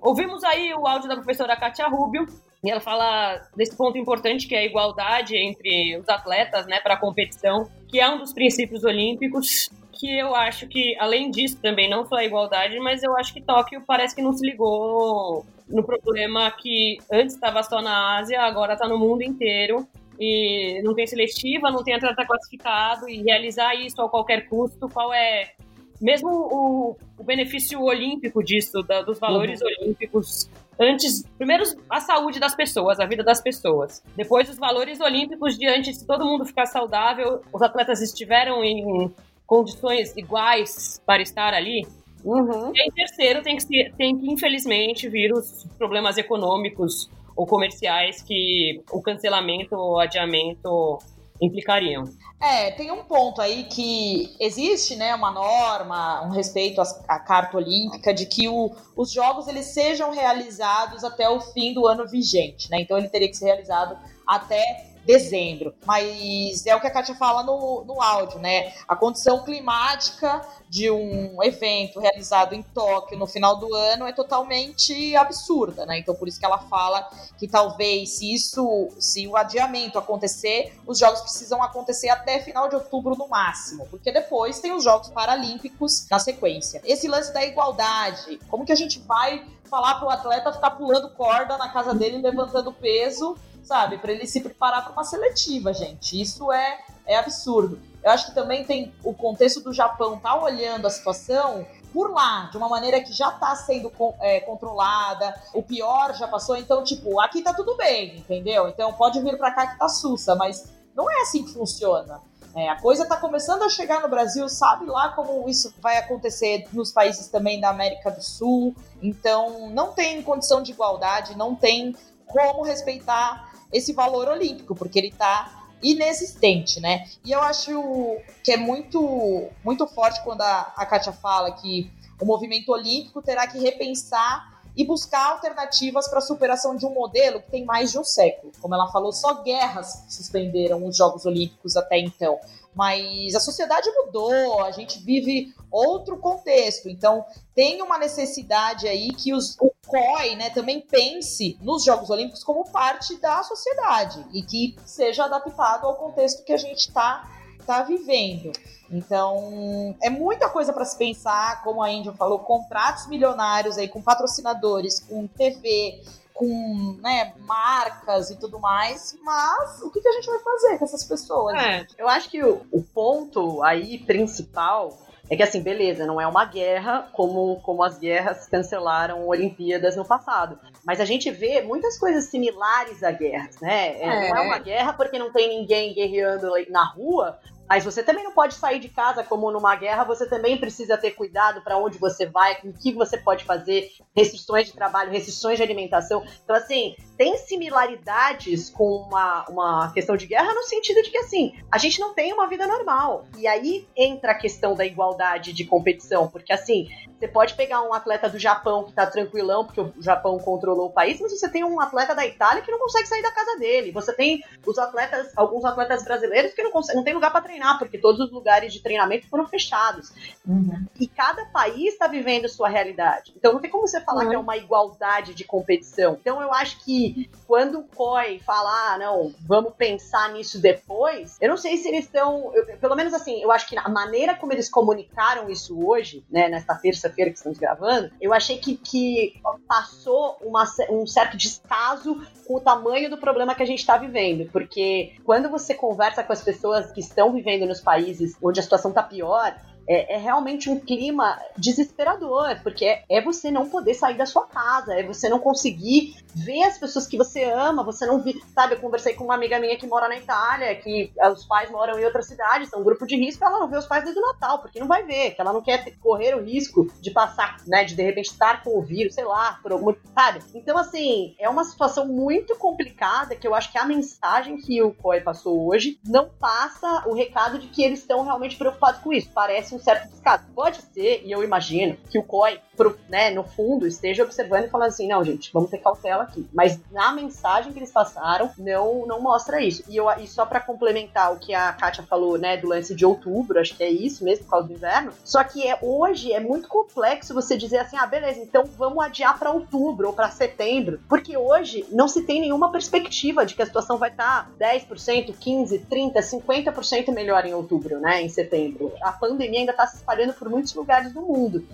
Ouvimos aí o áudio da professora Katia Rubio, e ela fala desse ponto importante que é a igualdade entre os atletas, né, para a competição, que é um dos princípios olímpicos, que eu acho que, além disso, também não só a igualdade, mas eu acho que Tóquio parece que não se ligou no problema que antes estava só na Ásia, agora está no mundo inteiro, e não tem seletiva, não tem atleta classificado, e realizar isso a qualquer custo, qual é mesmo o, o benefício olímpico disso, da, dos valores uhum. olímpicos, antes, primeiro a saúde das pessoas, a vida das pessoas. Depois os valores olímpicos diante se todo mundo ficar saudável, os atletas estiveram em condições iguais para estar ali. Uhum. E em terceiro tem que, ser, tem que infelizmente vir os problemas econômicos ou comerciais que o cancelamento ou adiamento implicariam. É, tem um ponto aí que existe, né, uma norma, um respeito à, Carta Olímpica de que o, os jogos eles sejam realizados até o fim do ano vigente, né? Então ele teria que ser realizado até dezembro. Mas é o que a Kátia fala no, no áudio, né? A condição climática de um evento realizado em Tóquio no final do ano é totalmente absurda, né? Então por isso que ela fala que talvez se isso, se o adiamento acontecer, os jogos precisam acontecer até final de outubro no máximo, porque depois tem os Jogos Paralímpicos na sequência. Esse lance da igualdade, como que a gente vai falar para o atleta ficar pulando corda na casa dele, levantando peso sabe? Para ele se preparar para uma seletiva, gente. Isso é, é absurdo. Eu acho que também tem o contexto do Japão tá olhando a situação por lá, de uma maneira que já tá sendo é, controlada, o pior já passou, então, tipo, aqui tá tudo bem, entendeu? Então pode vir para cá que tá sussa, mas não é assim que funciona. É, a coisa tá começando a chegar no Brasil, sabe lá como isso vai acontecer nos países também da América do Sul. Então, não tem condição de igualdade, não tem como respeitar esse valor olímpico, porque ele está inexistente, né? E eu acho que é muito, muito forte quando a, a Kátia fala que o movimento olímpico terá que repensar e buscar alternativas para a superação de um modelo que tem mais de um século. Como ela falou, só guerras suspenderam os Jogos Olímpicos até então. Mas a sociedade mudou, a gente vive outro contexto. Então, tem uma necessidade aí que os, o COI né, também pense nos Jogos Olímpicos como parte da sociedade e que seja adaptado ao contexto que a gente está tá vivendo. Então, é muita coisa para se pensar, como a Índia falou, contratos milionários aí com patrocinadores, com TV, com né, marcas e tudo mais, mas o que, que a gente vai fazer com essas pessoas? É, eu acho que o, o ponto aí principal é que assim, beleza, não é uma guerra como, como as guerras cancelaram Olimpíadas no passado. Mas a gente vê muitas coisas similares a guerras, né? É. Não é uma guerra porque não tem ninguém guerreando na rua, mas você também não pode sair de casa como numa guerra, você também precisa ter cuidado para onde você vai, com o que você pode fazer, restrições de trabalho, restrições de alimentação. Então, assim, tem similaridades com uma, uma questão de guerra no sentido de que, assim, a gente não tem uma vida normal. E aí entra a questão da igualdade de competição, porque, assim, você pode pegar um atleta do Japão que tá tranquilão, porque o Japão controlou o país, mas você tem um atleta da Itália que não consegue sair da casa dele. Você tem os atletas, alguns atletas brasileiros que não, conseguem, não tem lugar para treinar porque todos os lugares de treinamento foram fechados. Uhum. E cada país está vivendo sua realidade. Então não tem como você falar uhum. que é uma igualdade de competição. Então eu acho que quando o COI fala, ah, não, vamos pensar nisso depois, eu não sei se eles estão. Pelo menos assim, eu acho que a maneira como eles comunicaram isso hoje, né, nesta terça terça-feira que estamos gravando, eu achei que, que passou uma, um certo descaso com o tamanho do problema que a gente está vivendo. Porque quando você conversa com as pessoas que estão vivendo nos países onde a situação está pior, é, é, realmente um clima desesperador, porque é, é, você não poder sair da sua casa, é você não conseguir ver as pessoas que você ama, você não vi, sabe, eu conversei com uma amiga minha que mora na Itália, que os pais moram em outra cidade, são um grupo de risco, ela não vê os pais desde o Natal, porque não vai ver, que ela não quer correr o risco de passar, né, de de repente estar com o vírus, sei lá, por algum, sabe? Então, assim, é uma situação muito complicada que eu acho que a mensagem que o COI passou hoje não passa o recado de que eles estão realmente preocupados com isso. Parece um certo descaso. Pode ser, e eu imagino, que o COI, pro, né, no fundo, esteja observando e falando assim, não, gente, vamos ter cautela aqui. Mas na mensagem que eles passaram, não, não mostra isso. E, eu, e só para complementar o que a Kátia falou, né, do lance de outubro, acho que é isso mesmo, por causa do inverno, só que é, hoje é muito complexo você dizer assim, ah, beleza, então vamos adiar para outubro ou para setembro, porque hoje não se tem nenhuma perspectiva de que a situação vai estar 10%, 15%, 30%, 50% melhor em outubro, né, em setembro. A pandemia ainda está se espalhando por muitos lugares do mundo.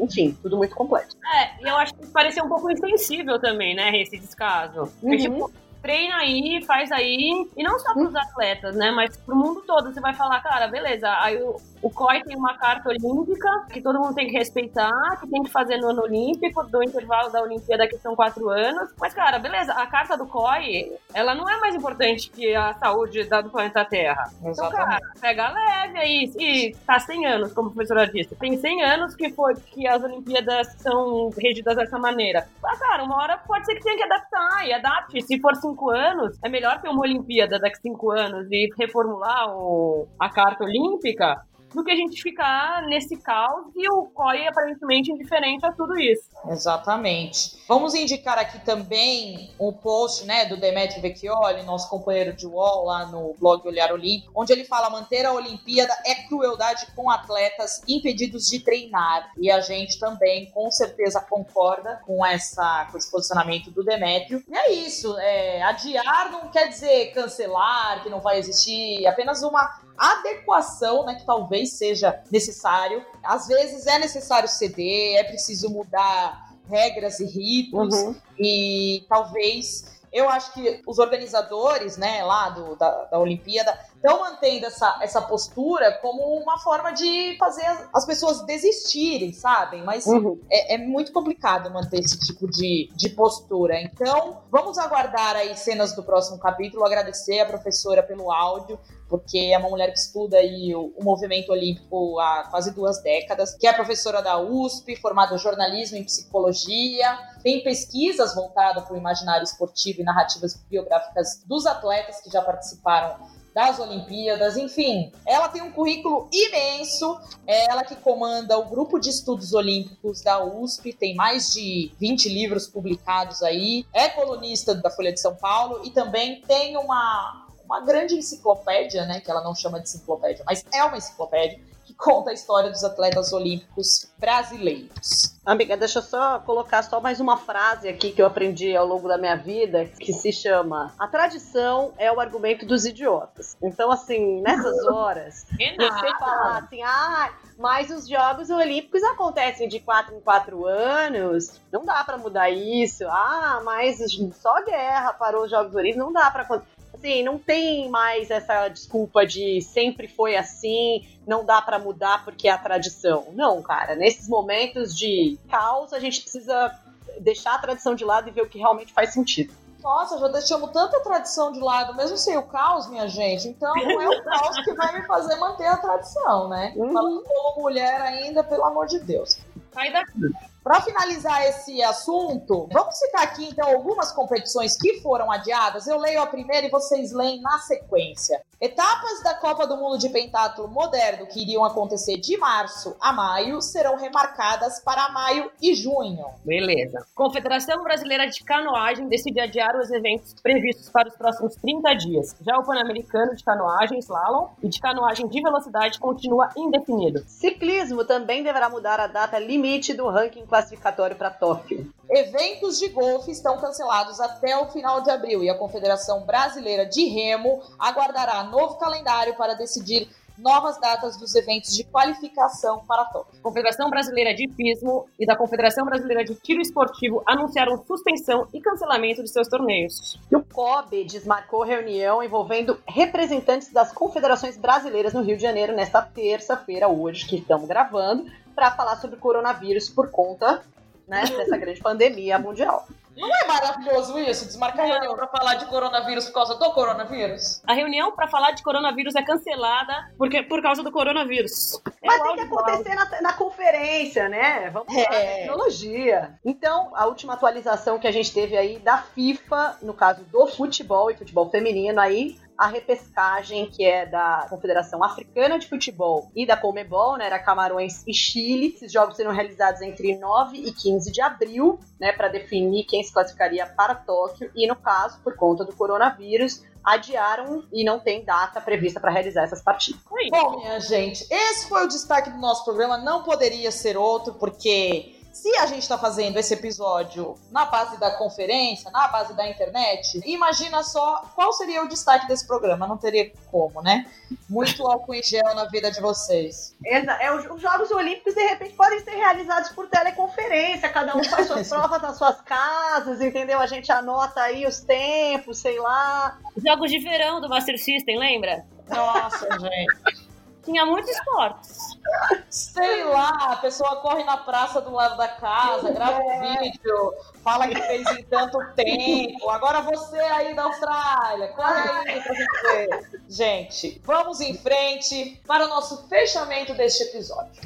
Enfim, tudo muito complexo. É, e eu acho que pareceu um pouco insensível também, né, esse descaso. Porque, Uhum. tipo, treina aí, faz aí, e não só pros atletas, né, mas pro mundo todo. Você vai falar, cara, beleza, aí o, o COI tem uma carta olímpica que todo mundo tem que respeitar, que tem que fazer no ano olímpico, do intervalo da Olimpíada, que são quatro anos. Mas, cara, beleza, a carta do COI, ela não é mais importante que a saúde da, do planeta Terra. Então, cara, pega leve aí. E tá 100 anos, como a professora disse. Tem 100 anos que foi que as Olimpíadas são regidas dessa maneira. Ah, cara, uma hora pode ser que tenha que adaptar e adapte. Se for cinco anos, é melhor ter uma Olimpíada daqui a cinco anos e reformular o, a carta olímpica do que a gente ficar nesse caos e o COI aparentemente indiferente a tudo isso. Exatamente. Vamos indicar aqui também um post né, do Demetrio Vecchioli, nosso companheiro de UOL, lá no blog Olhar Olímpico, onde ele fala manter a Olimpíada é crueldade com atletas impedidos de treinar. E a gente também, com certeza, concorda com, essa, com esse posicionamento do Demétrio. E é isso. É, adiar não quer dizer cancelar, que não vai existir, é apenas uma adequação, né, que talvez seja necessário. Às vezes é necessário ceder, é preciso mudar regras e ritos Uhum. e talvez eu acho que os organizadores, né, lá do, da, da Olimpíada, estão mantendo essa, essa postura como uma forma de fazer as, as pessoas desistirem, sabem? Mas Uhum. é, é muito complicado manter esse tipo de, de postura. Então, vamos aguardar aí cenas do próximo capítulo, agradecer a professora pelo áudio, porque é uma mulher que estuda aí o, o movimento olímpico há quase duas décadas, que é professora da USP, formada em jornalismo e psicologia, tem pesquisas voltadas para o imaginário esportivo e narrativas biográficas dos atletas que já participaram das Olimpíadas, enfim, ela tem um currículo imenso, é ela que comanda o grupo de estudos olímpicos da USP, tem mais de 20 livros publicados aí, é colunista da Folha de São Paulo e também tem uma, uma grande enciclopédia, né, que ela não chama de enciclopédia, mas é uma enciclopédia que conta a história dos atletas olímpicos brasileiros. Amiga, deixa eu só colocar só mais uma frase aqui que eu aprendi ao longo da minha vida, que se chama A tradição é o argumento dos idiotas. Então, assim, nessas horas, você falar assim, ah, mas os Jogos Olímpicos acontecem de 4 em 4 anos, não dá pra mudar isso. Ah, mas só guerra parou os Jogos Olímpicos, não dá pra assim, não tem mais essa desculpa de sempre foi assim, não dá pra mudar porque é a tradição. Não, cara, nesses momentos de caos a gente precisa deixar a tradição de lado e ver o que realmente faz sentido. Nossa, já deixamos tanta tradição de lado, mesmo sem o caos, minha gente. Então não é o caos que vai me fazer manter a tradição, né? Uhum. Falando como mulher ainda, pelo amor de Deus. Sai daqui. Para finalizar esse assunto, vamos citar aqui então algumas competições que foram adiadas. Eu leio a primeira e vocês leem na sequência. Etapas da Copa do Mundo de Pentatlo Moderno que iriam acontecer de março a maio serão remarcadas para maio e junho. Beleza. Confederação Brasileira de Canoagem decide adiar os eventos previstos para os próximos 30 dias. Já o Pan-Americano de Canoagem Slalom e de Canoagem de Velocidade continua indefinido. Ciclismo também deverá mudar a data limite do ranking classificatório para Tóquio. Eventos de golfe estão cancelados até o final de abril e a Confederação Brasileira de Remo aguardará novo calendário para decidir novas datas dos eventos de qualificação para Tóquio. Confederação Brasileira de Hipismo e da Confederação Brasileira de Tiro Esportivo anunciaram suspensão e cancelamento de seus torneios. E o COB desmarcou reunião envolvendo representantes das confederações brasileiras no Rio de Janeiro nesta terça-feira, hoje, que estamos gravando, para falar sobre o coronavírus por conta né, dessa grande pandemia mundial. Não é maravilhoso isso? Desmarcar a reunião para falar de coronavírus por causa do coronavírus? A reunião para falar de coronavírus é cancelada porque, por causa do coronavírus. Mas É tem que acontecer na, na conferência, né? Vamos lá, É. tecnologia. Então, a última atualização que a gente teve aí da FIFA, no caso do futebol e futebol feminino, aí a repescagem que é da Confederação Africana de Futebol e da Comebol, né, era Camarões e Chile. Esses jogos serão realizados entre 9 e 15 de abril, né, para definir quem se classificaria para Tóquio e no caso, por conta do coronavírus, adiaram e não tem data prevista para realizar essas partidas. Bom, minha gente, esse foi o destaque do nosso programa. Não poderia ser outro, porque se a gente está fazendo esse episódio na base da conferência, na base da internet, imagina só qual seria o destaque desse programa. Não teria como, né? Muito álcool em gel na vida de vocês. É, os os Jogos Olímpicos, de repente, podem ser realizados por teleconferência, cada um faz suas provas nas suas casas, entendeu? A gente anota aí os tempos, sei lá. Jogos de verão do Master System, lembra? Nossa, gente. Tinha muitos esportes. Sei lá, a pessoa corre na praça do lado da casa, grava um vídeo, fala que fez em tanto tempo. Agora você aí da Austrália, corre aí pra gente ver. Gente, vamos em frente para o nosso fechamento deste episódio.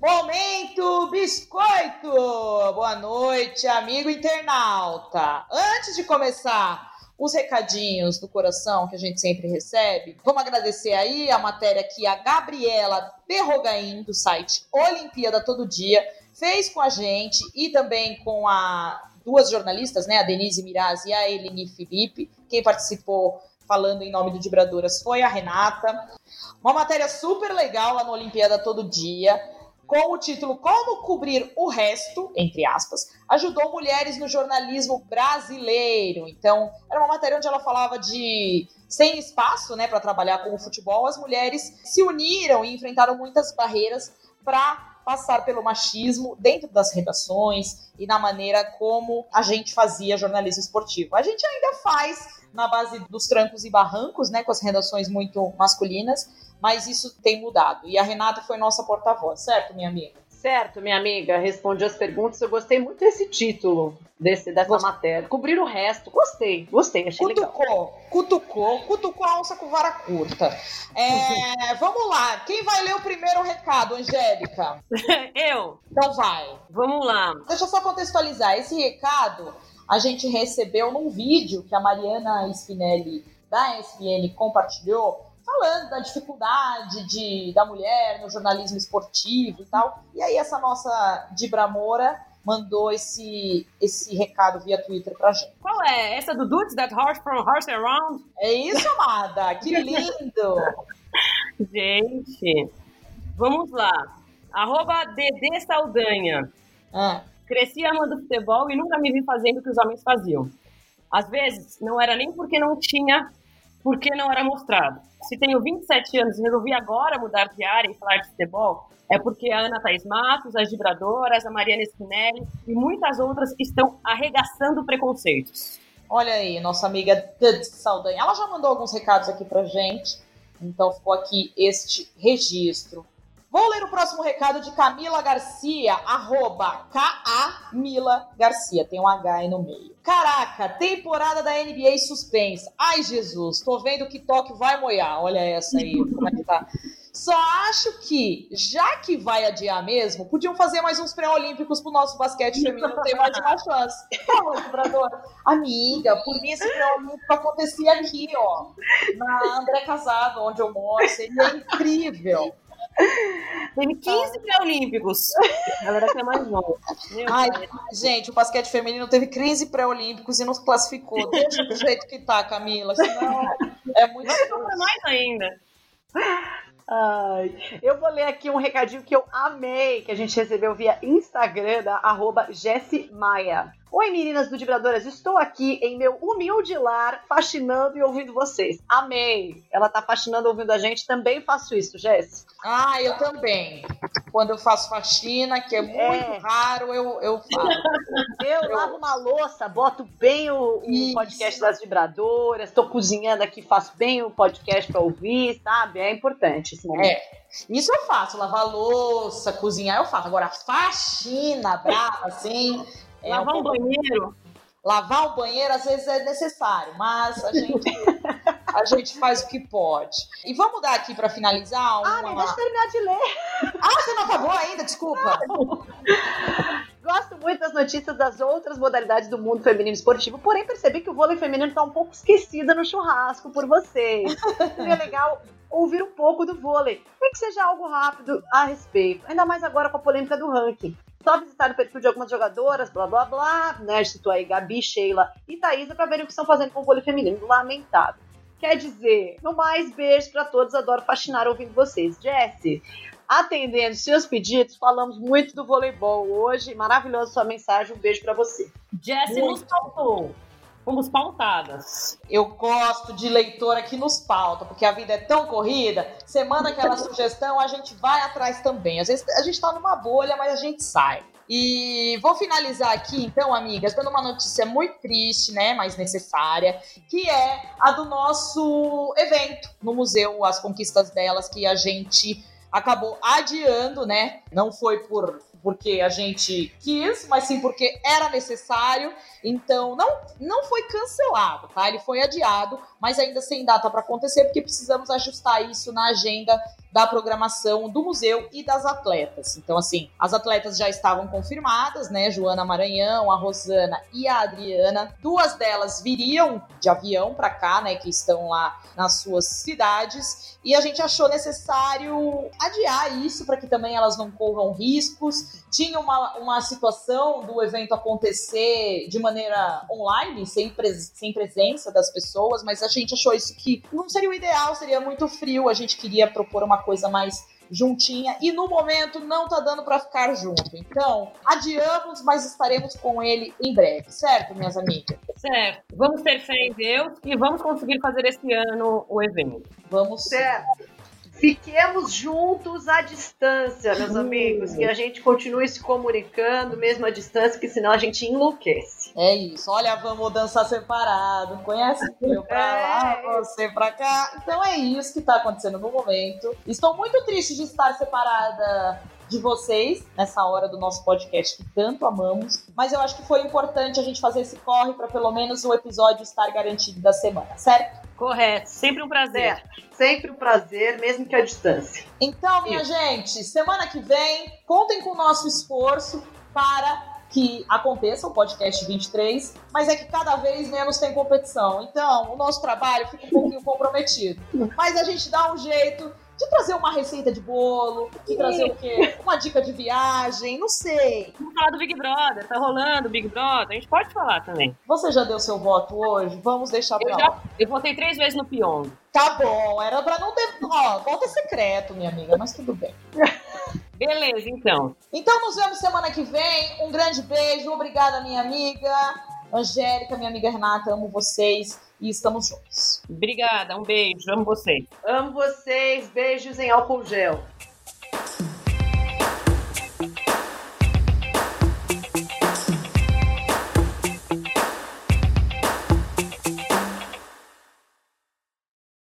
Momento Biscoito! Boa noite, amigo internauta. Antes de começar os recadinhos do coração que a gente sempre recebe, vamos agradecer aí a matéria que a Gabriela Perrogain, do site Olimpíada Todo Dia, fez com a gente e também com a duas jornalistas, né, a Denise Miraz e a Eleni Felipe. Quem participou falando em nome do Dibradoras foi a Renata. Uma matéria super legal lá no Olimpíada Todo Dia com o título Como Cobrir o Resto, entre aspas, ajudou mulheres no jornalismo brasileiro. Então, era uma matéria onde ela falava de sem espaço, né, para trabalhar com o futebol, as mulheres se uniram e enfrentaram muitas barreiras para passar pelo machismo dentro das redações e na maneira como a gente fazia jornalismo esportivo. A gente ainda faz na base dos trancos e barrancos, né, com as redações muito masculinas, mas isso tem mudado. E a Renata foi nossa porta-voz, certo, minha amiga? Certo, minha amiga, respondi as perguntas. Eu gostei muito desse título, desse, dessa Gost- matéria. Cobrir o resto, gostei, gostei, achei legal. Cutucou, cutucou, cutucou a onça com vara curta. É, vamos lá, quem vai ler o primeiro recado, Angélica? Eu. Então vai. Vamos lá. Deixa eu só contextualizar. Esse recado a gente recebeu num vídeo que a Mariana Spinelli da ESPN compartilhou, falando da dificuldade de, da mulher no jornalismo esportivo e tal. E aí essa nossa Dibra Moura mandou esse, esse recado via Twitter pra gente. Qual é? Essa do Dudes That Horse from Horse Around? É isso, amada? Que lindo! Gente, vamos lá. Arroba Dedê Saldanha. Ah, Cresci amando futebol e nunca me vi fazendo o que os homens faziam. Às vezes, não era nem porque não tinha, porque não era mostrado. Se tenho 27 anos e resolvi agora mudar de área e falar de futebol, é porque a Ana Thaís Matos, as Vibradoras, a Mariana Spinelli e muitas outras estão arregaçando preconceitos. olha aí, nossa amiga Dud Saldanha. Ela já mandou alguns recados aqui pra gente, então ficou aqui este registro. Vou ler o próximo recado de Camila Garcia, arroba K-A-Mila Garcia. Tem um H aí no meio. Caraca, temporada da NBA suspensa. Ai, Jesus, tô vendo que Tóquio vai moiar. Olha essa aí, como é que tá. Só acho que, já que vai adiar mesmo, podiam fazer mais uns pré-olímpicos pro nosso basquete feminino ter mais uma chance. Amiga, por mim esse pré-olímpico acontecia aqui, ó. Na André Casado, onde eu moro. Seria incrível. Teve 15 pré-olímpicos. A galera quer mais um. Meu Ai, gente, o basquete feminino teve 15 pré-olímpicos e não se classificou. Deixa do jeito que tá, Camila, senão é muito. Vai mais ainda. Ai, eu vou ler aqui um recadinho que eu amei, que a gente recebeu via Instagram da arroba Maia. Oi meninas do Vibradoras, estou aqui em meu humilde lar, fascinando e ouvindo vocês. Amei! Ela tá fascinando ouvindo a gente, também faço isso, Jess. Ah, eu também. Quando eu faço faxina, que é muito é. raro, eu, eu faço. Eu, eu, lavo uma louça, boto bem o, o podcast das vibradoras, tô cozinhando aqui, faço bem o podcast pra ouvir, sabe? É importante esse momento. É. Isso eu faço, lavar louça, cozinhar eu faço. Agora, faxina brava, assim, é Lavar um, banheiro? Lavar um banheiro às vezes é necessário, mas a gente, a gente faz o que pode. E vamos dar aqui para finalizar uma... Ah, nem deixa eu terminar de ler. Ah, você não acabou ainda? Desculpa. Gosto muito das notícias das outras modalidades do mundo feminino esportivo, porém percebi que o vôlei feminino está um pouco esquecido no churrasco por vocês. Seria legal ouvir um pouco do vôlei, nem que seja algo rápido a respeito, ainda mais agora com a polêmica do ranking. Só visitar o perfil de algumas jogadoras, blá blá blá, né? Citou aí Gabi, Sheila e Thaisa para verem o que estão fazendo com o vôlei feminino. Lamentável. Quer dizer, no mais, beijos para todos, adoro fascinar ouvindo vocês. Jesse, atendendo seus pedidos, falamos muito do voleibol hoje. Maravilhosa sua mensagem, um beijo para você. Jesse nos faltou. Fomos pautadas. Eu gosto de leitora que nos pauta, porque a vida é tão corrida. Você manda aquela sugestão, a gente vai atrás também. Às vezes a gente tá numa bolha, mas a gente sai. E vou finalizar aqui, então, amigas, dando uma notícia muito triste, né, mas necessária, que é a do nosso evento no museu, as conquistas delas, que a gente acabou adiando, né? Não foi por porque a gente quis, mas sim porque era necessário. Então, não, não foi cancelado, tá? Ele foi adiado, mas ainda sem data para acontecer, porque precisamos ajustar isso na agenda da programação do museu e das atletas. Então, assim, as atletas já estavam confirmadas, né? Joana Maranhão, a Rosana e a Adriana. Duas delas viriam de avião para cá, né? Que estão lá nas suas cidades. E a gente achou necessário adiar isso para que também elas não corram riscos. Tinha uma, uma situação do evento acontecer de maneira online, sem, pres sem presença das pessoas, mas a gente achou isso que não seria o ideal, seria muito frio. A gente queria propor uma coisa mais juntinha e no momento não tá dando para ficar junto. Então, adiamos, mas estaremos com ele em breve, certo, minhas amigas? Certo. Vamos ter fé em Deus e vamos conseguir fazer esse ano o evento. Vamos. Certo. Fiquemos juntos à distância, meus amigos, que a gente continue se comunicando, mesmo à distância, que senão a gente enlouquece. É isso. Olha, vamos dançar separado. Conhece eu pra é. lá, você pra cá. Então é isso que tá acontecendo no momento. Estou muito triste de estar separada de vocês nessa hora do nosso podcast que tanto amamos, mas eu acho que foi importante a gente fazer esse corre para pelo menos o episódio estar garantido da semana, certo? Correto, sempre um prazer. Sempre um prazer, mesmo que à distância. Então, minha Isso. gente, semana que vem, contem com o nosso esforço para que aconteça o podcast 23, mas é que cada vez menos tem competição. Então, o nosso trabalho fica um pouquinho comprometido. Mas a gente dá um jeito de trazer uma receita de bolo, de trazer o quê? Uma dica de viagem, não sei. Vamos falar do Big Brother, tá rolando o Big Brother, a gente pode falar também. Você já deu seu voto hoje? Vamos deixar pra eu já, Eu votei três vezes no Pion. Tá bom, era pra não ter... Ó, voto é secreto, minha amiga, mas tudo bem. Beleza, então. Então nos vemos semana que vem. Um grande beijo, obrigada, minha amiga. Angélica, minha amiga Renata, amo vocês e estamos juntos. Obrigada, um beijo, amo vocês. Amo vocês, beijos em álcool gel.